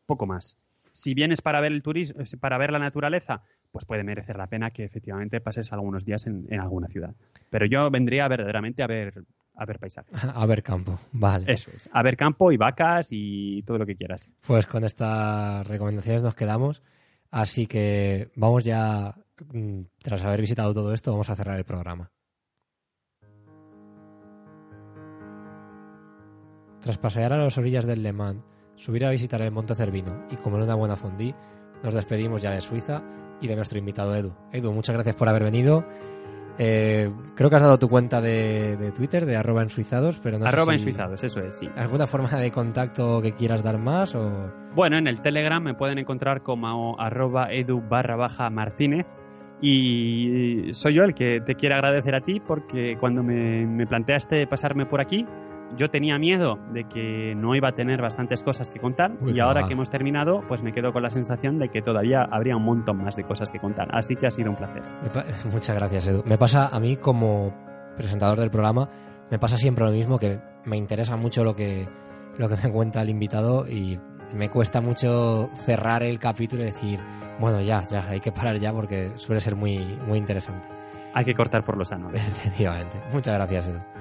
poco más. Si vienes para ver el turismo, para ver la naturaleza, pues puede merecer la pena que efectivamente pases algunos días en, alguna ciudad. Pero yo vendría verdaderamente a ver, a ver paisajes. A ver campo, vale. Eso es, a ver campo y vacas y todo lo que quieras. Pues con estas recomendaciones nos quedamos. Así que vamos ya, mm, tras haber visitado todo esto, vamos a cerrar el programa. Tras pasear a las orillas del Le Mans, subir a visitar el Monte Cervino y comer una buena fondue, nos despedimos ya de Suiza y de nuestro invitado Edu. Edu, muchas gracias por haber venido. Eh, creo que has dado tu cuenta de, Twitter, de arroba ensuizados, pero no Arroba sé ensuizados, eso es, sí. ¿Alguna forma de contacto que quieras dar más? O... Bueno, en el Telegram me pueden encontrar como arroba edu barra baja martínez y soy yo el que te quiere agradecer a ti porque cuando me, me planteaste pasarme por aquí, yo tenía miedo de que no iba a tener bastantes cosas que contar y ahora que hemos terminado, pues me quedo con la sensación de que todavía habría un montón más de cosas que contar. Así que ha sido un placer. Muchas gracias, Edu. Me pasa a mí como presentador del programa, me pasa siempre lo mismo, que me interesa mucho lo que, lo que me cuenta el invitado y me cuesta mucho cerrar el capítulo y decir, bueno, ya, ya, hay que parar ya porque suele ser muy, muy interesante. Hay que cortar por los sano. Efectivamente. Muchas gracias, Edu.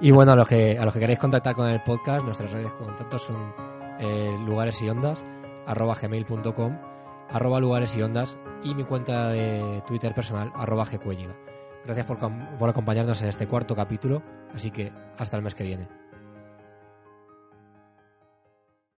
Y bueno, a los que, a los que queréis contactar con el podcast, nuestras redes de contacto son eh, lugares y ondas, arroba gmail.com, arroba lugares y ondas y mi cuenta de Twitter personal, arroba gcuelliga. Gracias por, por acompañarnos en este cuarto capítulo, así que hasta el mes que viene.